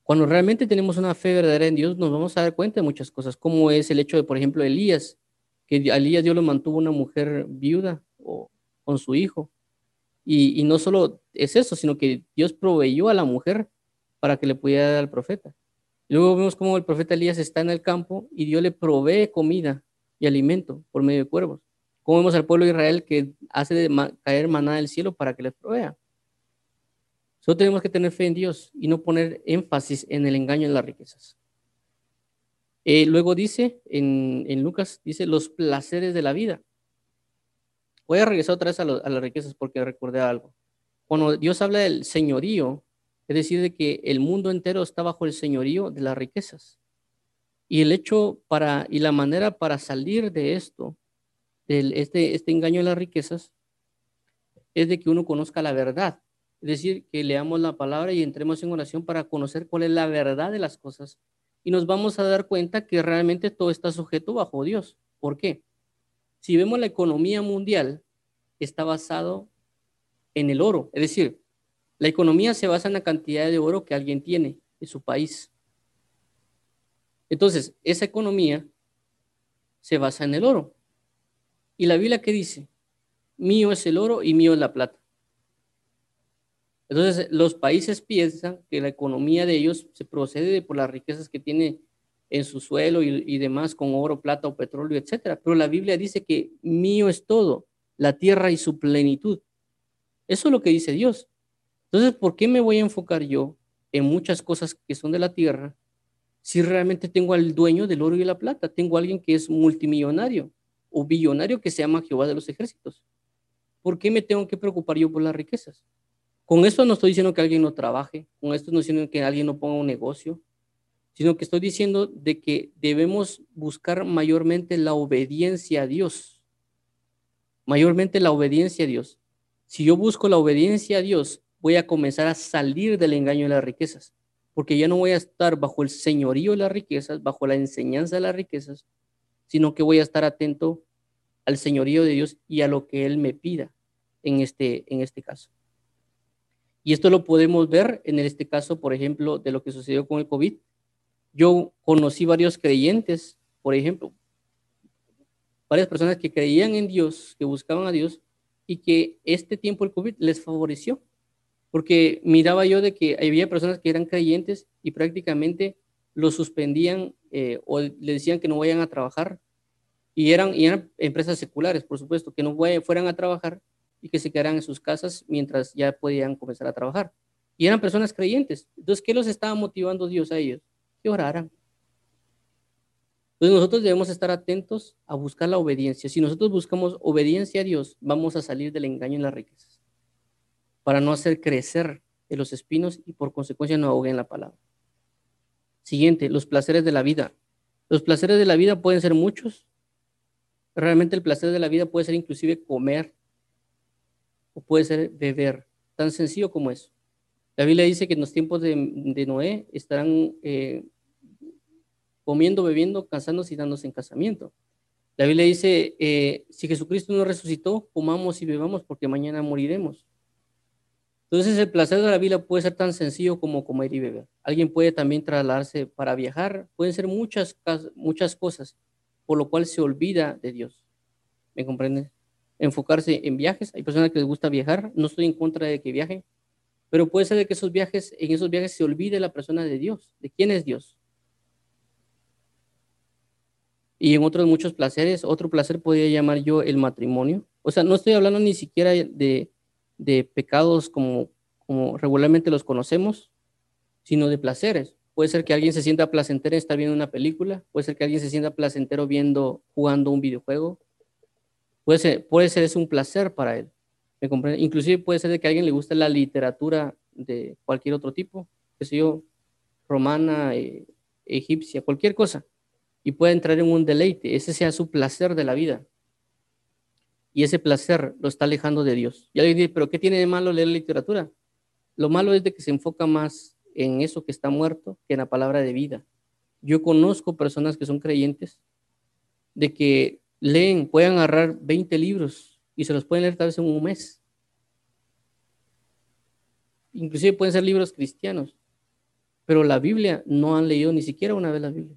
Cuando realmente tenemos una fe verdadera en Dios, nos vamos a dar cuenta de muchas cosas, como es el hecho de, por ejemplo, Elías, que Elías Dios lo mantuvo una mujer viuda o con su hijo. Y, y no solo es eso, sino que Dios proveyó a la mujer para que le pudiera dar al profeta. Luego vemos cómo el profeta Elías está en el campo y Dios le provee comida y alimento por medio de cuervos. Como vemos al pueblo de Israel que hace caer maná del cielo para que les provea. Solo tenemos que tener fe en Dios y no poner énfasis en el engaño en las riquezas. Eh, luego dice, en, Lucas, dice los placeres de la vida. Voy a regresar otra vez a, a las riquezas porque recordé algo. Cuando Dios habla del señorío, es decir, de que el mundo entero está bajo el señorío de las riquezas. Y el hecho para, y la manera para salir de esto este, este engaño de las riquezas es de que uno conozca la verdad. Es decir, que leamos la palabra y entremos en oración para conocer cuál es la verdad de las cosas. Y nos vamos a dar cuenta que realmente todo está sujeto bajo Dios. ¿Por qué? Si vemos la economía mundial, está basado en el oro. Es decir, la economía se basa en la cantidad de oro que alguien tiene en su país. Entonces, esa economía se basa en el oro. ¿Y la Biblia qué dice? Mío es el oro y mío es la plata. Entonces, los países piensan que la economía de ellos se procede por las riquezas que tiene en su suelo y, demás con oro, plata o petróleo, etcétera. Pero la Biblia dice que mío es todo, la tierra y su plenitud. Eso es lo que dice Dios. Entonces, ¿por qué me voy a enfocar yo en muchas cosas que son de la tierra si realmente tengo al dueño del oro y la plata? Tengo a alguien que es multimillonario o billonario que se llama Jehová de los ejércitos. ¿Por qué me tengo que preocupar yo por las riquezas? Con esto no estoy diciendo que alguien no trabaje, con esto no estoy diciendo que alguien no ponga un negocio, sino que estoy diciendo de que debemos buscar mayormente la obediencia a Dios. Mayormente la obediencia a Dios. Si yo busco la obediencia a Dios, voy a comenzar a salir del engaño de las riquezas, porque ya no voy a estar bajo el señorío de las riquezas, bajo la enseñanza de las riquezas, sino que voy a estar atento al señorío de Dios y a lo que Él me pida en este, en este caso. Y esto lo podemos ver en este caso, por ejemplo, de lo que sucedió con el COVID. Yo conocí varios creyentes, por ejemplo, varias personas que creían en Dios, que buscaban a Dios y que este tiempo el COVID les favoreció. Porque miraba yo de que había personas que eran creyentes y prácticamente lo suspendían eh, o le decían que no vayan a trabajar. Y eran, y eran empresas seculares, por supuesto, que no fueran a trabajar y que se quedaran en sus casas mientras ya podían comenzar a trabajar. Y eran personas creyentes. Entonces, ¿qué los estaba motivando Dios a ellos? Que oraran. Entonces nosotros debemos estar atentos a buscar la obediencia. Si nosotros buscamos obediencia a Dios, vamos a salir del engaño en las riquezas, para no hacer crecer en los espinos y por consecuencia no ahoguen la palabra. Siguiente, los placeres de la vida. Los placeres de la vida pueden ser muchos. Realmente el placer de la vida puede ser inclusive comer puede ser beber. Tan sencillo como eso. La Biblia dice que en los tiempos de, Noé estarán eh, comiendo, bebiendo, cansándose y dándose en casamiento. La Biblia dice, eh, si Jesucristo no resucitó, comamos y bebamos porque mañana moriremos. Entonces el placer de la vida puede ser tan sencillo como comer y beber. Alguien puede también trasladarse para viajar, pueden ser muchas, muchas cosas, por lo cual se olvida de Dios. ¿Me comprende? Enfocarse en viajes. Hay personas que les gusta viajar, no estoy en contra de que viajen, pero puede ser que esos viajes, en esos viajes se olvide la persona de Dios, de quién es Dios. Y en otros muchos placeres, otro placer podría llamar yo el matrimonio. O sea, no estoy hablando ni siquiera de de pecados como, como regularmente los conocemos, sino de placeres. Puede ser que alguien se sienta placentero estar viendo una película, puede ser que alguien se sienta placentero viendo, jugando un videojuego. Puede ser, puede ser es un placer para él. ¿Me comprende? Inclusive puede ser de que a alguien le guste la literatura de cualquier otro tipo, que sé yo, romana, eh, egipcia, cualquier cosa. y pueda entrar en un deleite, ese sea su placer de la vida. Y ese placer lo está alejando de Dios. Y alguien dice, pero ¿qué tiene de malo leer literatura? Lo malo es de que se enfoca más en eso que está muerto que en la palabra de vida. Yo conozco personas que son creyentes de que leen, pueden agarrar 20 libros y se los pueden leer tal vez en un mes. Inclusive pueden ser libros cristianos, pero la Biblia no han leído ni siquiera una vez la Biblia.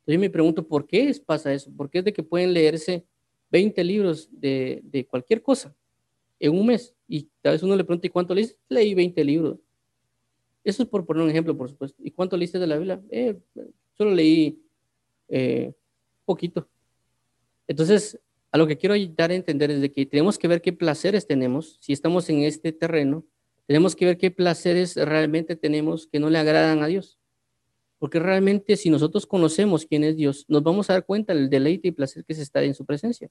Entonces yo me pregunto, ¿por qué pasa eso? ¿Por qué es de que pueden leerse 20 libros de, de cualquier cosa en un mes? Y tal vez uno le pregunta, ¿y cuánto leíste? Leí 20 libros. Eso es por poner un ejemplo, por supuesto. ¿Y cuánto leíste de la Biblia? Eh, solo leí eh, poquito. Entonces, a lo que quiero dar a entender es de que tenemos que ver qué placeres tenemos. Si estamos en este terreno, tenemos que ver qué placeres realmente tenemos que no le agradan a Dios. Porque realmente si nosotros conocemos quién es Dios, nos vamos a dar cuenta del deleite y placer que se está en su presencia.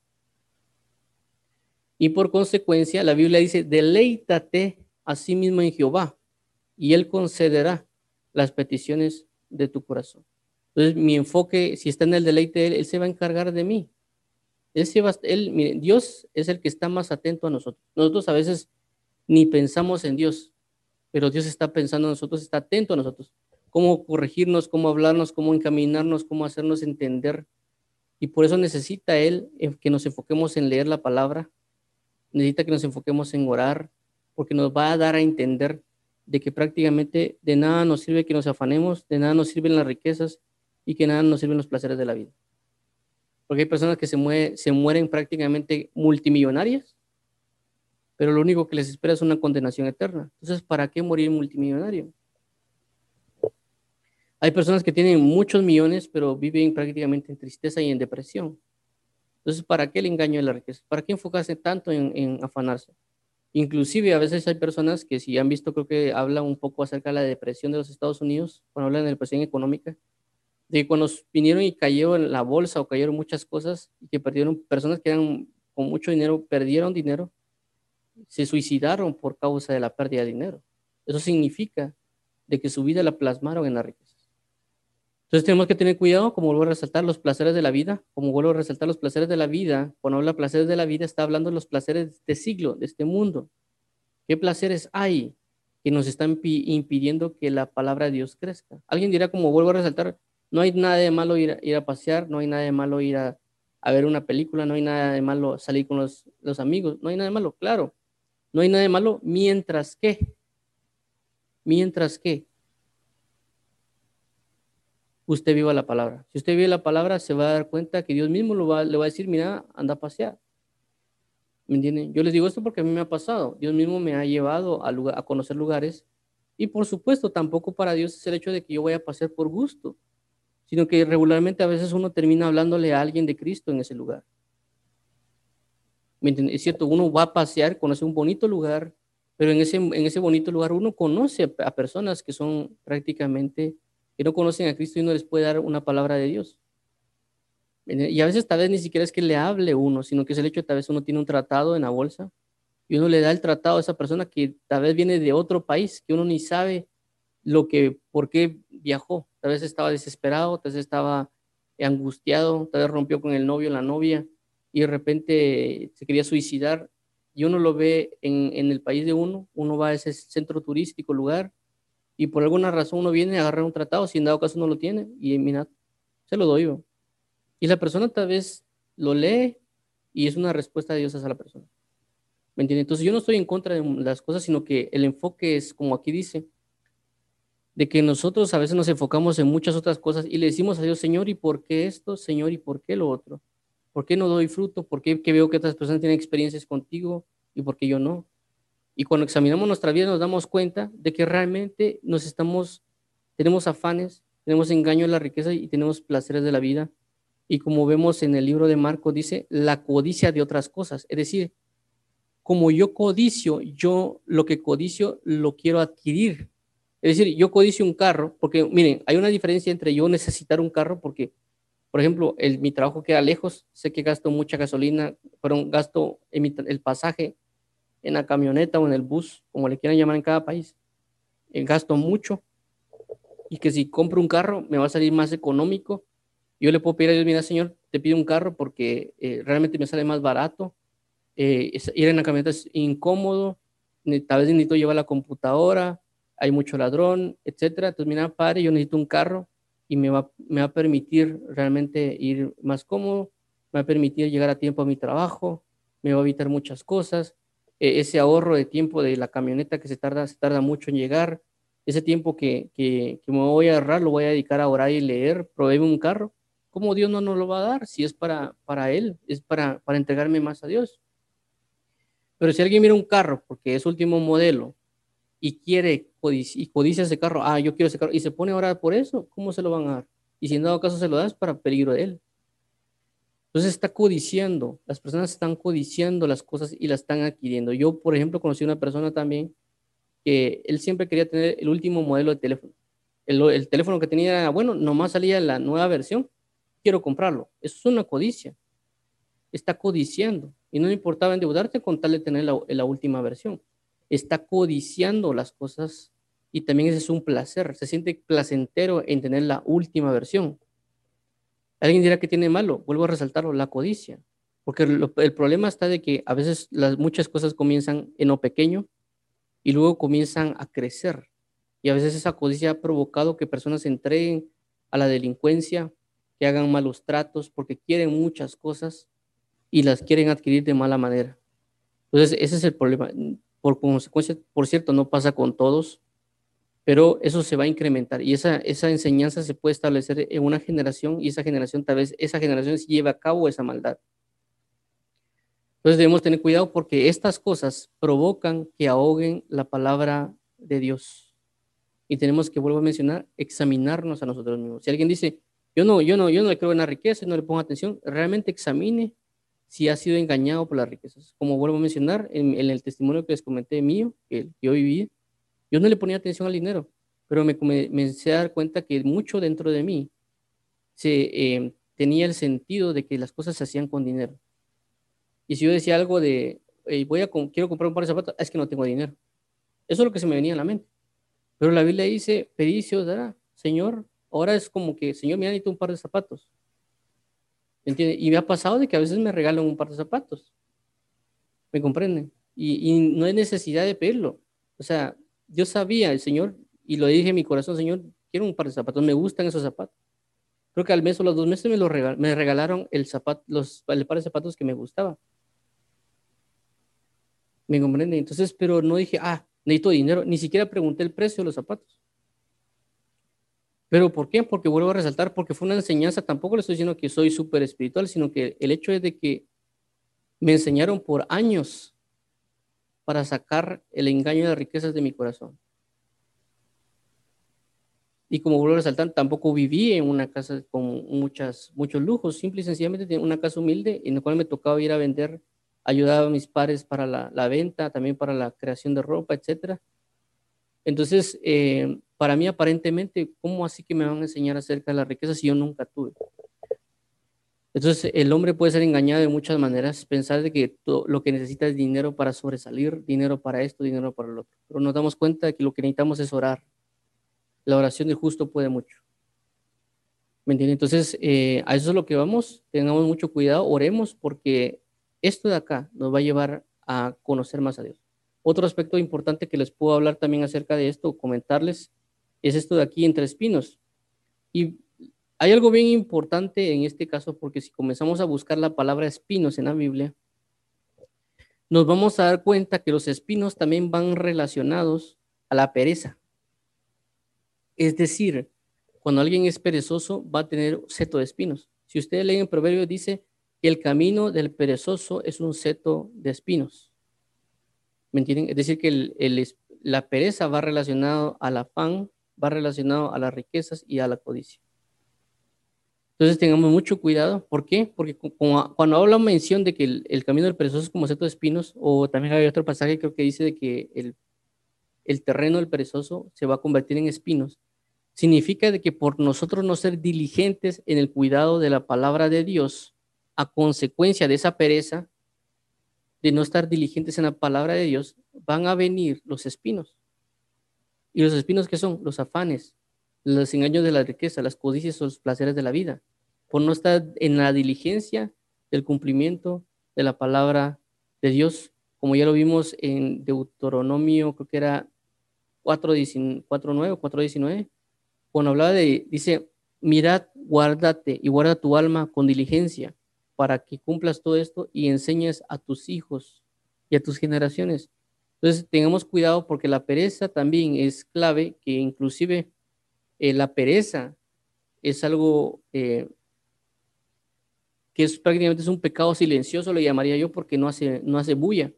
Y por consecuencia, la Biblia dice, deleítate a sí mismo en Jehová y Él concederá las peticiones de tu corazón. Entonces, mi enfoque, si está en el deleite de Él, Él se va a encargar de mí. Él él, Dios es el que está más atento a nosotros. Nosotros a veces ni pensamos en Dios, pero Dios está pensando en nosotros, está atento a nosotros. Cómo corregirnos, cómo hablarnos, cómo encaminarnos, cómo hacernos entender. Y por eso necesita Él eh, que nos enfoquemos en leer la palabra, necesita que nos enfoquemos en orar, porque nos va a dar a entender de que prácticamente de nada nos sirve que nos afanemos, de nada nos sirven las riquezas y que nada nos sirven los placeres de la vida. Porque hay personas que se, se mueren prácticamente multimillonarias, pero lo único que les espera es una condenación eterna. Entonces, ¿para qué morir multimillonario? Hay personas que tienen muchos millones, pero viven prácticamente en tristeza y en depresión. Entonces, ¿para qué el engaño de la riqueza? ¿Para qué enfocarse tanto en, en afanarse? Inclusive a veces hay personas que si han visto, creo que habla un poco acerca de la depresión de los Estados Unidos, cuando hablan de depresión económica, de cuando vinieron y cayó en la bolsa o cayeron muchas cosas y que perdieron, personas que eran con mucho dinero, perdieron dinero, se suicidaron por causa de la pérdida de dinero. Eso significa de que su vida la plasmaron en la riqueza. Entonces tenemos que tener cuidado, como vuelvo a resaltar, los placeres de la vida, como vuelvo a resaltar los placeres de la vida, cuando habla de placeres de la vida, está hablando de los placeres de este siglo, de este mundo. ¿Qué placeres hay que nos están impidiendo que la palabra de Dios crezca? Alguien dirá, como vuelvo a resaltar, no hay nada de malo ir, ir a pasear, no hay nada de malo ir a, a, ver una película, no hay nada de malo salir con los, los amigos, no hay nada de malo, claro. No hay nada de malo mientras que, mientras que usted viva la palabra. Si usted vive la palabra, se va a dar cuenta que Dios mismo lo va, le va a decir, mira, anda a pasear. ¿Me entienden? Yo les digo esto porque a mí me ha pasado. Dios mismo me ha llevado a, lugar, a conocer lugares. Y por supuesto, tampoco para Dios es el hecho de que yo vaya a pasear por gusto, sino que regularmente a veces uno termina hablándole a alguien de Cristo en ese lugar. Es cierto, uno va a pasear, conoce un bonito lugar, pero en ese, en ese bonito lugar uno conoce a personas que son prácticamente que no conocen a Cristo y no les puede dar una palabra de Dios. Y a veces tal vez ni siquiera es que le hable uno, sino que es el hecho de tal vez uno tiene un tratado en la bolsa y uno le da el tratado a esa persona que tal vez viene de otro país, que uno ni sabe lo que, por qué viajó. Tal vez estaba desesperado, tal vez estaba angustiado, tal vez rompió con el novio, la novia, y de repente se quería suicidar. Y uno lo ve en, en el país de uno, uno va a ese centro turístico, lugar, y por alguna razón uno viene a agarrar un tratado, si en dado caso no lo tiene, y mira, se lo doy yo. Y la persona tal vez lo lee y es una respuesta de Dios hacia la persona. ¿Me entiendes? Entonces yo no estoy en contra de las cosas, sino que el enfoque es, como aquí dice, de que nosotros a veces nos enfocamos en muchas otras cosas y le decimos a Dios, Señor, ¿y por qué esto? Señor, ¿y por qué lo otro? ¿Por qué no doy fruto? ¿Por qué que veo que otras personas tienen experiencias contigo y por qué yo no? Y cuando examinamos nuestra vida nos damos cuenta de que realmente nos estamos, tenemos afanes, tenemos engaño en la riqueza y tenemos placeres de la vida. Y como vemos en el libro de Marco, dice la codicia de otras cosas. Es decir, como yo codicio, yo lo que codicio lo quiero adquirir. Es decir, yo codicio un carro, porque miren, hay una diferencia entre yo necesitar un carro, porque, por ejemplo, el, mi trabajo queda lejos, sé que gasto mucha gasolina, pero gasto el pasaje en la camioneta o en el bus, como le quieran llamar en cada país, gasto mucho y que si compro un carro me va a salir más económico Yo le puedo pedir a Dios, mira, Señor, te pido un carro porque eh, realmente me sale más barato. Eh, ir en la camioneta es incómodo, tal vez necesito llevar la computadora, hay mucho ladrón, etcétera. Entonces, mira, padre, yo necesito un carro y me va, me va a permitir realmente ir más cómodo, me va a permitir llegar a tiempo a mi trabajo, me va a evitar muchas cosas. E, ese ahorro de tiempo de la camioneta que se tarda, se tarda mucho en llegar, ese tiempo que, que, que me voy a ahorrar lo voy a dedicar a orar y leer, provee un carro. ¿Cómo Dios no nos lo va a dar si es para, para Él? Es para, para entregarme más a Dios. Pero si alguien mira un carro porque es último modelo y quiere y codicia ese carro, ah, yo quiero ese carro, y se pone a orar por eso, ¿cómo se lo van a dar? Y si en dado caso se lo das para peligro de él. Entonces está codiciando, las personas están codiciando las cosas y las están adquiriendo. Yo, por ejemplo, conocí una persona también que él siempre quería tener el último modelo de teléfono. El, el teléfono que tenía bueno, nomás salía la nueva versión, quiero comprarlo. Eso es una codicia. Está codiciando y no le importaba endeudarte con tal de tener la, la última versión. Está codiciando las cosas y también ese es un placer. Se siente placentero en tener la última versión. Alguien dirá que tiene malo, vuelvo a resaltarlo, la codicia. Porque el problema está de que a veces las, muchas cosas comienzan en lo pequeño y luego comienzan a crecer. Y a veces esa codicia ha provocado que personas se entreguen a la delincuencia, que hagan malos tratos, porque quieren muchas cosas y las quieren adquirir de mala manera. Entonces, ese es el problema. Por consecuencia, por cierto, no pasa con todos, pero eso se va a incrementar y esa, enseñanza se puede establecer en una generación y esa generación, tal vez esa generación sí lleva a cabo esa maldad. Entonces debemos tener cuidado porque estas cosas provocan que ahoguen la palabra de Dios. Y tenemos que, vuelvo a mencionar, examinarnos a nosotros mismos. Si alguien dice, yo no, yo no, yo no le creo en la riqueza, no le pongo atención, realmente examine si ha sido engañado por las riquezas. Como vuelvo a mencionar en, en el testimonio que les comenté mío, que yo viví, yo no le ponía atención al dinero, pero me, me, me empecé a dar cuenta que mucho dentro de mí se, eh, tenía el sentido de que las cosas se hacían con dinero. Y si yo decía algo de, voy a, quiero comprar un par de zapatos, es que no tengo dinero. Eso es lo que se me venía a la mente. Pero la Biblia dice, pedí dará. Señor, ahora es como que, Señor, me necesito un par de zapatos. ¿Entiende? Y me ha pasado de que a veces me regalan un par de zapatos. ¿Me comprenden? Y, y no hay necesidad de pedirlo. O sea, yo sabía, el Señor, y lo dije en mi corazón, Señor, quiero un par de zapatos, me gustan esos zapatos. Creo que al mes o los dos meses me, me regalaron el, zapato, los, el par de zapatos que me gustaba. ¿Me comprende? Entonces, pero no dije, ah, necesito dinero, ni siquiera pregunté el precio de los zapatos. ¿Pero por qué? Porque vuelvo a resaltar, porque fue una enseñanza, tampoco le estoy diciendo que soy súper espiritual, sino que el hecho es de que me enseñaron por años para sacar el engaño de riquezas de mi corazón. Y como vuelvo a resaltar, tampoco viví en una casa con muchas, muchos lujos, simple y sencillamente en una casa humilde en la cual me tocaba ir a vender, ayudaba a mis padres para la, la venta, también para la creación de ropa, etc. Entonces, eh, para mí aparentemente, ¿cómo así que me van a enseñar acerca de las riquezas si yo nunca tuve? Entonces, el hombre puede ser engañado de muchas maneras, pensar de que lo que necesita es dinero para sobresalir, dinero para esto, dinero para lo otro. Pero nos damos cuenta de que lo que necesitamos es orar. La oración de justo puede mucho. ¿Me entiendes? Entonces, eh, a eso es lo que vamos. Tengamos mucho cuidado, oremos, porque esto de acá nos va a llevar a conocer más a Dios. Otro aspecto importante que les puedo hablar también acerca de esto, comentarles, es esto de aquí entre espinos. Y hay algo bien importante en este caso porque si comenzamos a buscar la palabra espinos en la Biblia, nos vamos a dar cuenta que los espinos también van relacionados a la pereza. Es decir, cuando alguien es perezoso va a tener seto de espinos. Si ustedes leen en Proverbios dice que el camino del perezoso es un seto de espinos. ¿Me entienden? Es decir, que la pereza va relacionado al afán, va relacionado a las riquezas y a la codicia. Entonces tengamos mucho cuidado. ¿Por qué? Porque cuando habla mención de que el, camino del perezoso es como seto de espinos, o también hay otro pasaje creo que dice de que el, el terreno del perezoso se va a convertir en espinos, significa de que por nosotros no ser diligentes en el cuidado de la palabra de Dios, a consecuencia de esa pereza, de no estar diligentes en la palabra de Dios, van a venir los espinos. ¿Y los espinos qué son? Los afanes, los engaños de la riqueza, las codicias o los placeres de la vida. por no estar en la diligencia del cumplimiento de la palabra de Dios, como ya lo vimos en Deuteronomio, creo que era 4.9 o 4.19, cuando hablaba de, dice, mirad, guárdate y guarda tu alma con diligencia para que cumplas todo esto y enseñes a tus hijos y a tus generaciones. Entonces, tengamos cuidado porque la pereza también es clave, que inclusive eh, la pereza es algo eh, que es prácticamente es un pecado silencioso, lo llamaría yo, porque no hace, no hace bulla.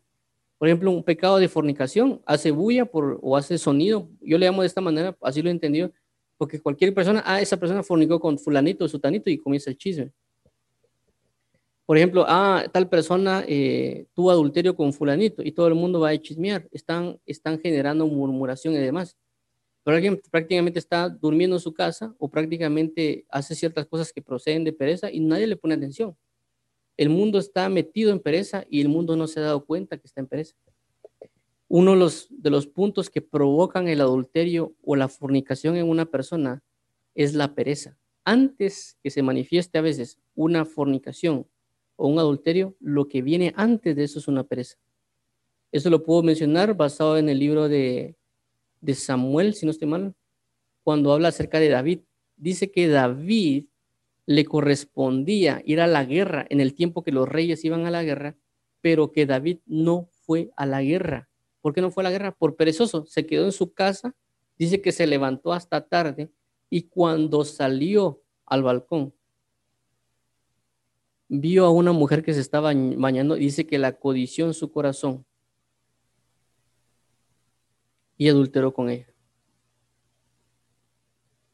Por ejemplo, un pecado de fornicación hace bulla por, o hace sonido. Yo le llamo de esta manera, así lo he entendido, porque cualquier persona, ah, esa persona fornicó con fulanito o sutanito y comienza el chisme. Por ejemplo, ah, tal persona eh, tuvo adulterio con fulanito y todo el mundo va a chismear. Están, están generando murmuración y demás. Pero alguien prácticamente está durmiendo en su casa o prácticamente hace ciertas cosas que proceden de pereza y nadie le pone atención. El mundo está metido en pereza y el mundo no se ha dado cuenta que está en pereza. Uno de los, de los puntos que provocan el adulterio o la fornicación en una persona es la pereza. Antes que se manifieste a veces una fornicación o un adulterio, lo que viene antes de eso es una pereza. Eso lo puedo mencionar basado en el libro de, de Samuel, si no estoy mal, cuando habla acerca de David. Dice que David le correspondía ir a la guerra en el tiempo que los reyes iban a la guerra, pero que David no fue a la guerra. ¿Por qué no fue a la guerra? Por perezoso. Se quedó en su casa, dice que se levantó hasta tarde y cuando salió al balcón, vio a una mujer que se estaba bañando, dice que la codició en su corazón y adulteró con ella.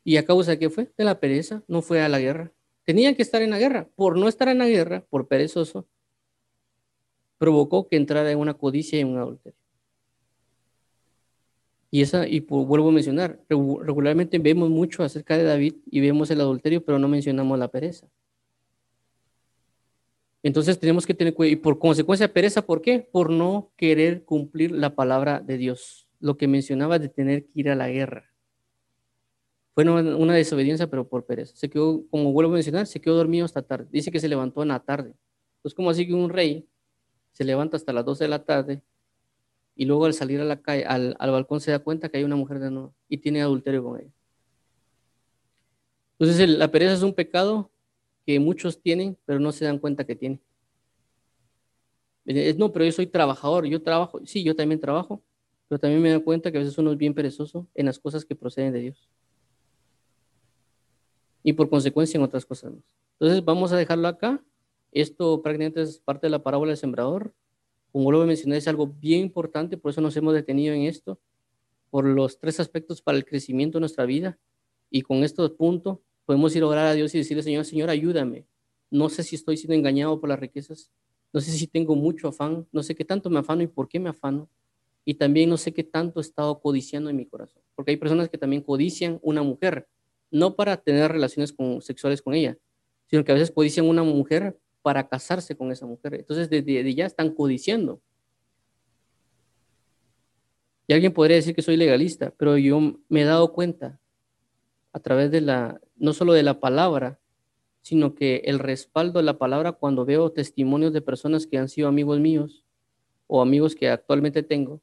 ¿Y a causa de qué fue? De la pereza, no fue a la guerra. Tenía que estar en la guerra. Por no estar en la guerra, por perezoso, provocó que entrara en una codicia y en un adulterio. Y esa, y vuelvo a mencionar, regularmente vemos mucho acerca de David y vemos el adulterio, pero no mencionamos la pereza. Entonces tenemos que tener cuidado. Y por consecuencia, pereza, ¿por qué? Por no querer cumplir la palabra de Dios. Lo que mencionaba de tener que ir a la guerra. Fue una desobediencia, pero por pereza. Se quedó, como vuelvo a mencionar, se quedó dormido hasta tarde. Dice que se levantó en la tarde. Entonces, como así que un rey se levanta hasta las 12 de la tarde y luego al salir a la calle, al, al balcón se da cuenta que hay una mujer de nuevo y tiene adulterio con ella. Entonces, la pereza es un pecado que muchos tienen, pero no se dan cuenta que tienen. No, pero yo soy trabajador, yo trabajo, sí, yo también trabajo, pero también me doy cuenta que a veces uno es bien perezoso en las cosas que proceden de Dios. Y por consecuencia en otras cosas más. Entonces vamos a dejarlo acá. Esto prácticamente es parte de la parábola del sembrador. Como lo mencioné, es algo bien importante, por eso nos hemos detenido en esto, por los tres aspectos para el crecimiento de nuestra vida. Y con estos puntos Podemos ir a orar a Dios y decirle, Señor, Señor, ayúdame. No sé si estoy siendo engañado por las riquezas. No sé si tengo mucho afán. No sé qué tanto me afano y por qué me afano. Y también no sé qué tanto he estado codiciando en mi corazón. Porque hay personas que también codician una mujer, no para tener relaciones sexuales con ella, sino que a veces codician una mujer para casarse con esa mujer. Entonces, desde, ya están codiciando. Y alguien podría decir que soy legalista, pero yo me he dado cuenta a través de la, no solo de la palabra, sino que el respaldo de la palabra cuando veo testimonios de personas que han sido amigos míos o amigos que actualmente tengo,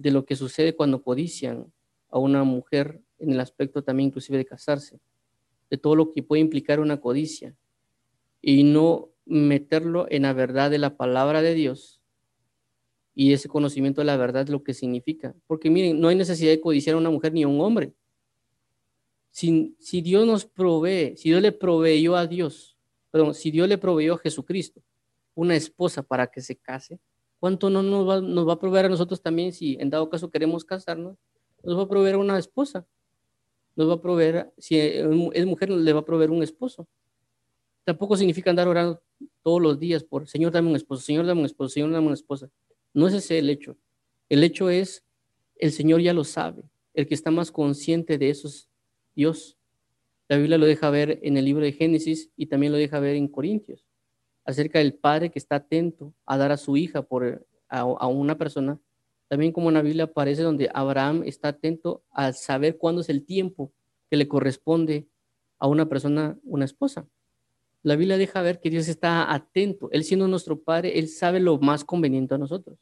de lo que sucede cuando codician a una mujer en el aspecto también inclusive de casarse, de todo lo que puede implicar una codicia y no meterlo en la verdad de la palabra de Dios y ese conocimiento de la verdad lo que significa. Porque miren, no hay necesidad de codiciar a una mujer ni a un hombre. Si, Dios nos provee, si Dios le proveyó a Dios, perdón, si Dios le proveyó a Jesucristo una esposa para que se case, ¿cuánto no nos va, a proveer a nosotros también si en dado caso queremos casarnos? Nos va a proveer una esposa. Nos va a proveer, si es mujer, le va a proveer un esposo. Tampoco significa andar orando todos los días por, Señor, dame un esposo, Señor, dame un esposo, Señor, dame una esposa. No es ese el hecho. El hecho es, el Señor ya lo sabe. El que está más consciente de esos Dios. La Biblia lo deja ver en el libro de Génesis y también lo deja ver en Corintios, acerca del padre que está atento a dar a su hija por, a, una persona. También como en la Biblia aparece donde Abraham está atento a saber cuándo es el tiempo que le corresponde a una persona, una esposa. La Biblia deja ver que Dios está atento. Él siendo nuestro Padre, Él sabe lo más conveniente a nosotros.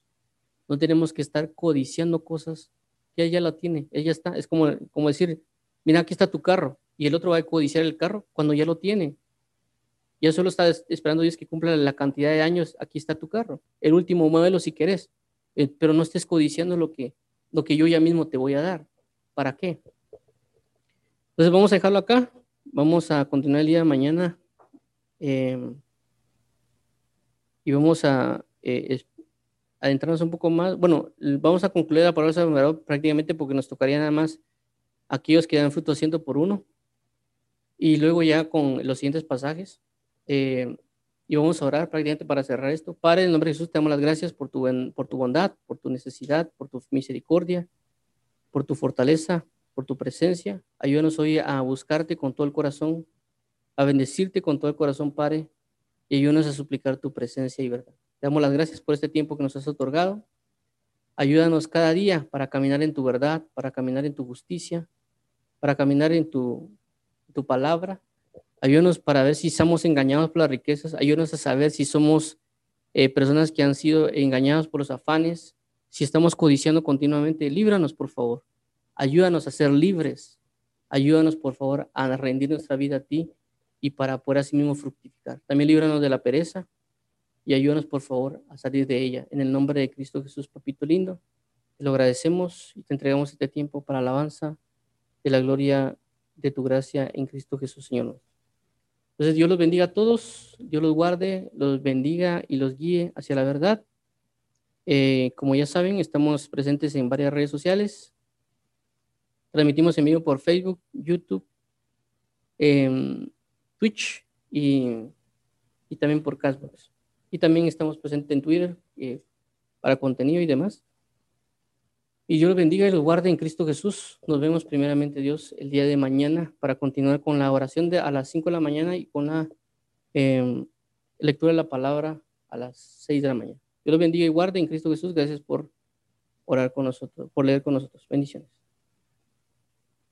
No tenemos que estar codiciando cosas que ella la tiene. Ella está, es como, como decir, mira, aquí está tu carro. Y el otro va a codiciar el carro cuando ya lo tiene. Ya solo está esperando Dios que cumpla la cantidad de años. Aquí está tu carro. El último modelo si querés. Eh, pero no estés codiciando lo que, lo que yo ya mismo te voy a dar. ¿Para qué? Entonces vamos a dejarlo acá. Vamos a continuar el día de mañana Em, y vamos a eh, adentrarnos un poco más. Bueno, vamos a concluir la palabra prácticamente porque nos tocaría nada más aquellos que dan fruto ciento por uno. Y luego ya con los siguientes pasajes. Em, y vamos a orar prácticamente para cerrar esto. Padre, en nombre de Jesús, te damos las gracias por tu, por tu bondad, por tu necesidad, por tu misericordia, por tu fortaleza, por tu presencia. Ayúdanos hoy a buscarte con todo el corazón, a bendecirte con todo el corazón, Padre, y ayúdanos a suplicar tu presencia y verdad. Te damos las gracias por este tiempo que nos has otorgado. Ayúdanos cada día para caminar en tu verdad, para caminar en tu justicia, para caminar en tu, tu palabra. Ayúdanos para ver si estamos engañados por las riquezas. Ayúdanos a saber si somos eh, personas que han sido engañadas por los afanes, si estamos codiciando continuamente. Líbranos, por favor. Ayúdanos a ser libres. Ayúdanos, por favor, a rendir nuestra vida a ti y para poder así mismo fructificar. También líbranos de la pereza y ayúdanos, por favor, a salir de ella. En el nombre de Cristo Jesús, papito lindo, te lo agradecemos y te entregamos este tiempo para alabanza de la gloria de tu gracia en Cristo Jesús, Señor. Entonces, Dios los bendiga a todos, Dios los guarde, los bendiga y los guíe hacia la verdad. Eh, como ya saben, estamos presentes en varias redes sociales. Transmitimos en vivo por Facebook, YouTube, eh, Twitch y, también por Castbox. Y también estamos presentes en Twitter eh, para contenido y demás. Y yo los bendiga y los guarde en Cristo Jesús. Nos vemos primeramente, Dios, el día de mañana para continuar con la oración de a las 5 de la mañana y con la em, lectura de la palabra a las 6 de la mañana. Dios los bendiga y guarde en Cristo Jesús. Gracias por orar con nosotros, por leer con nosotros. Bendiciones.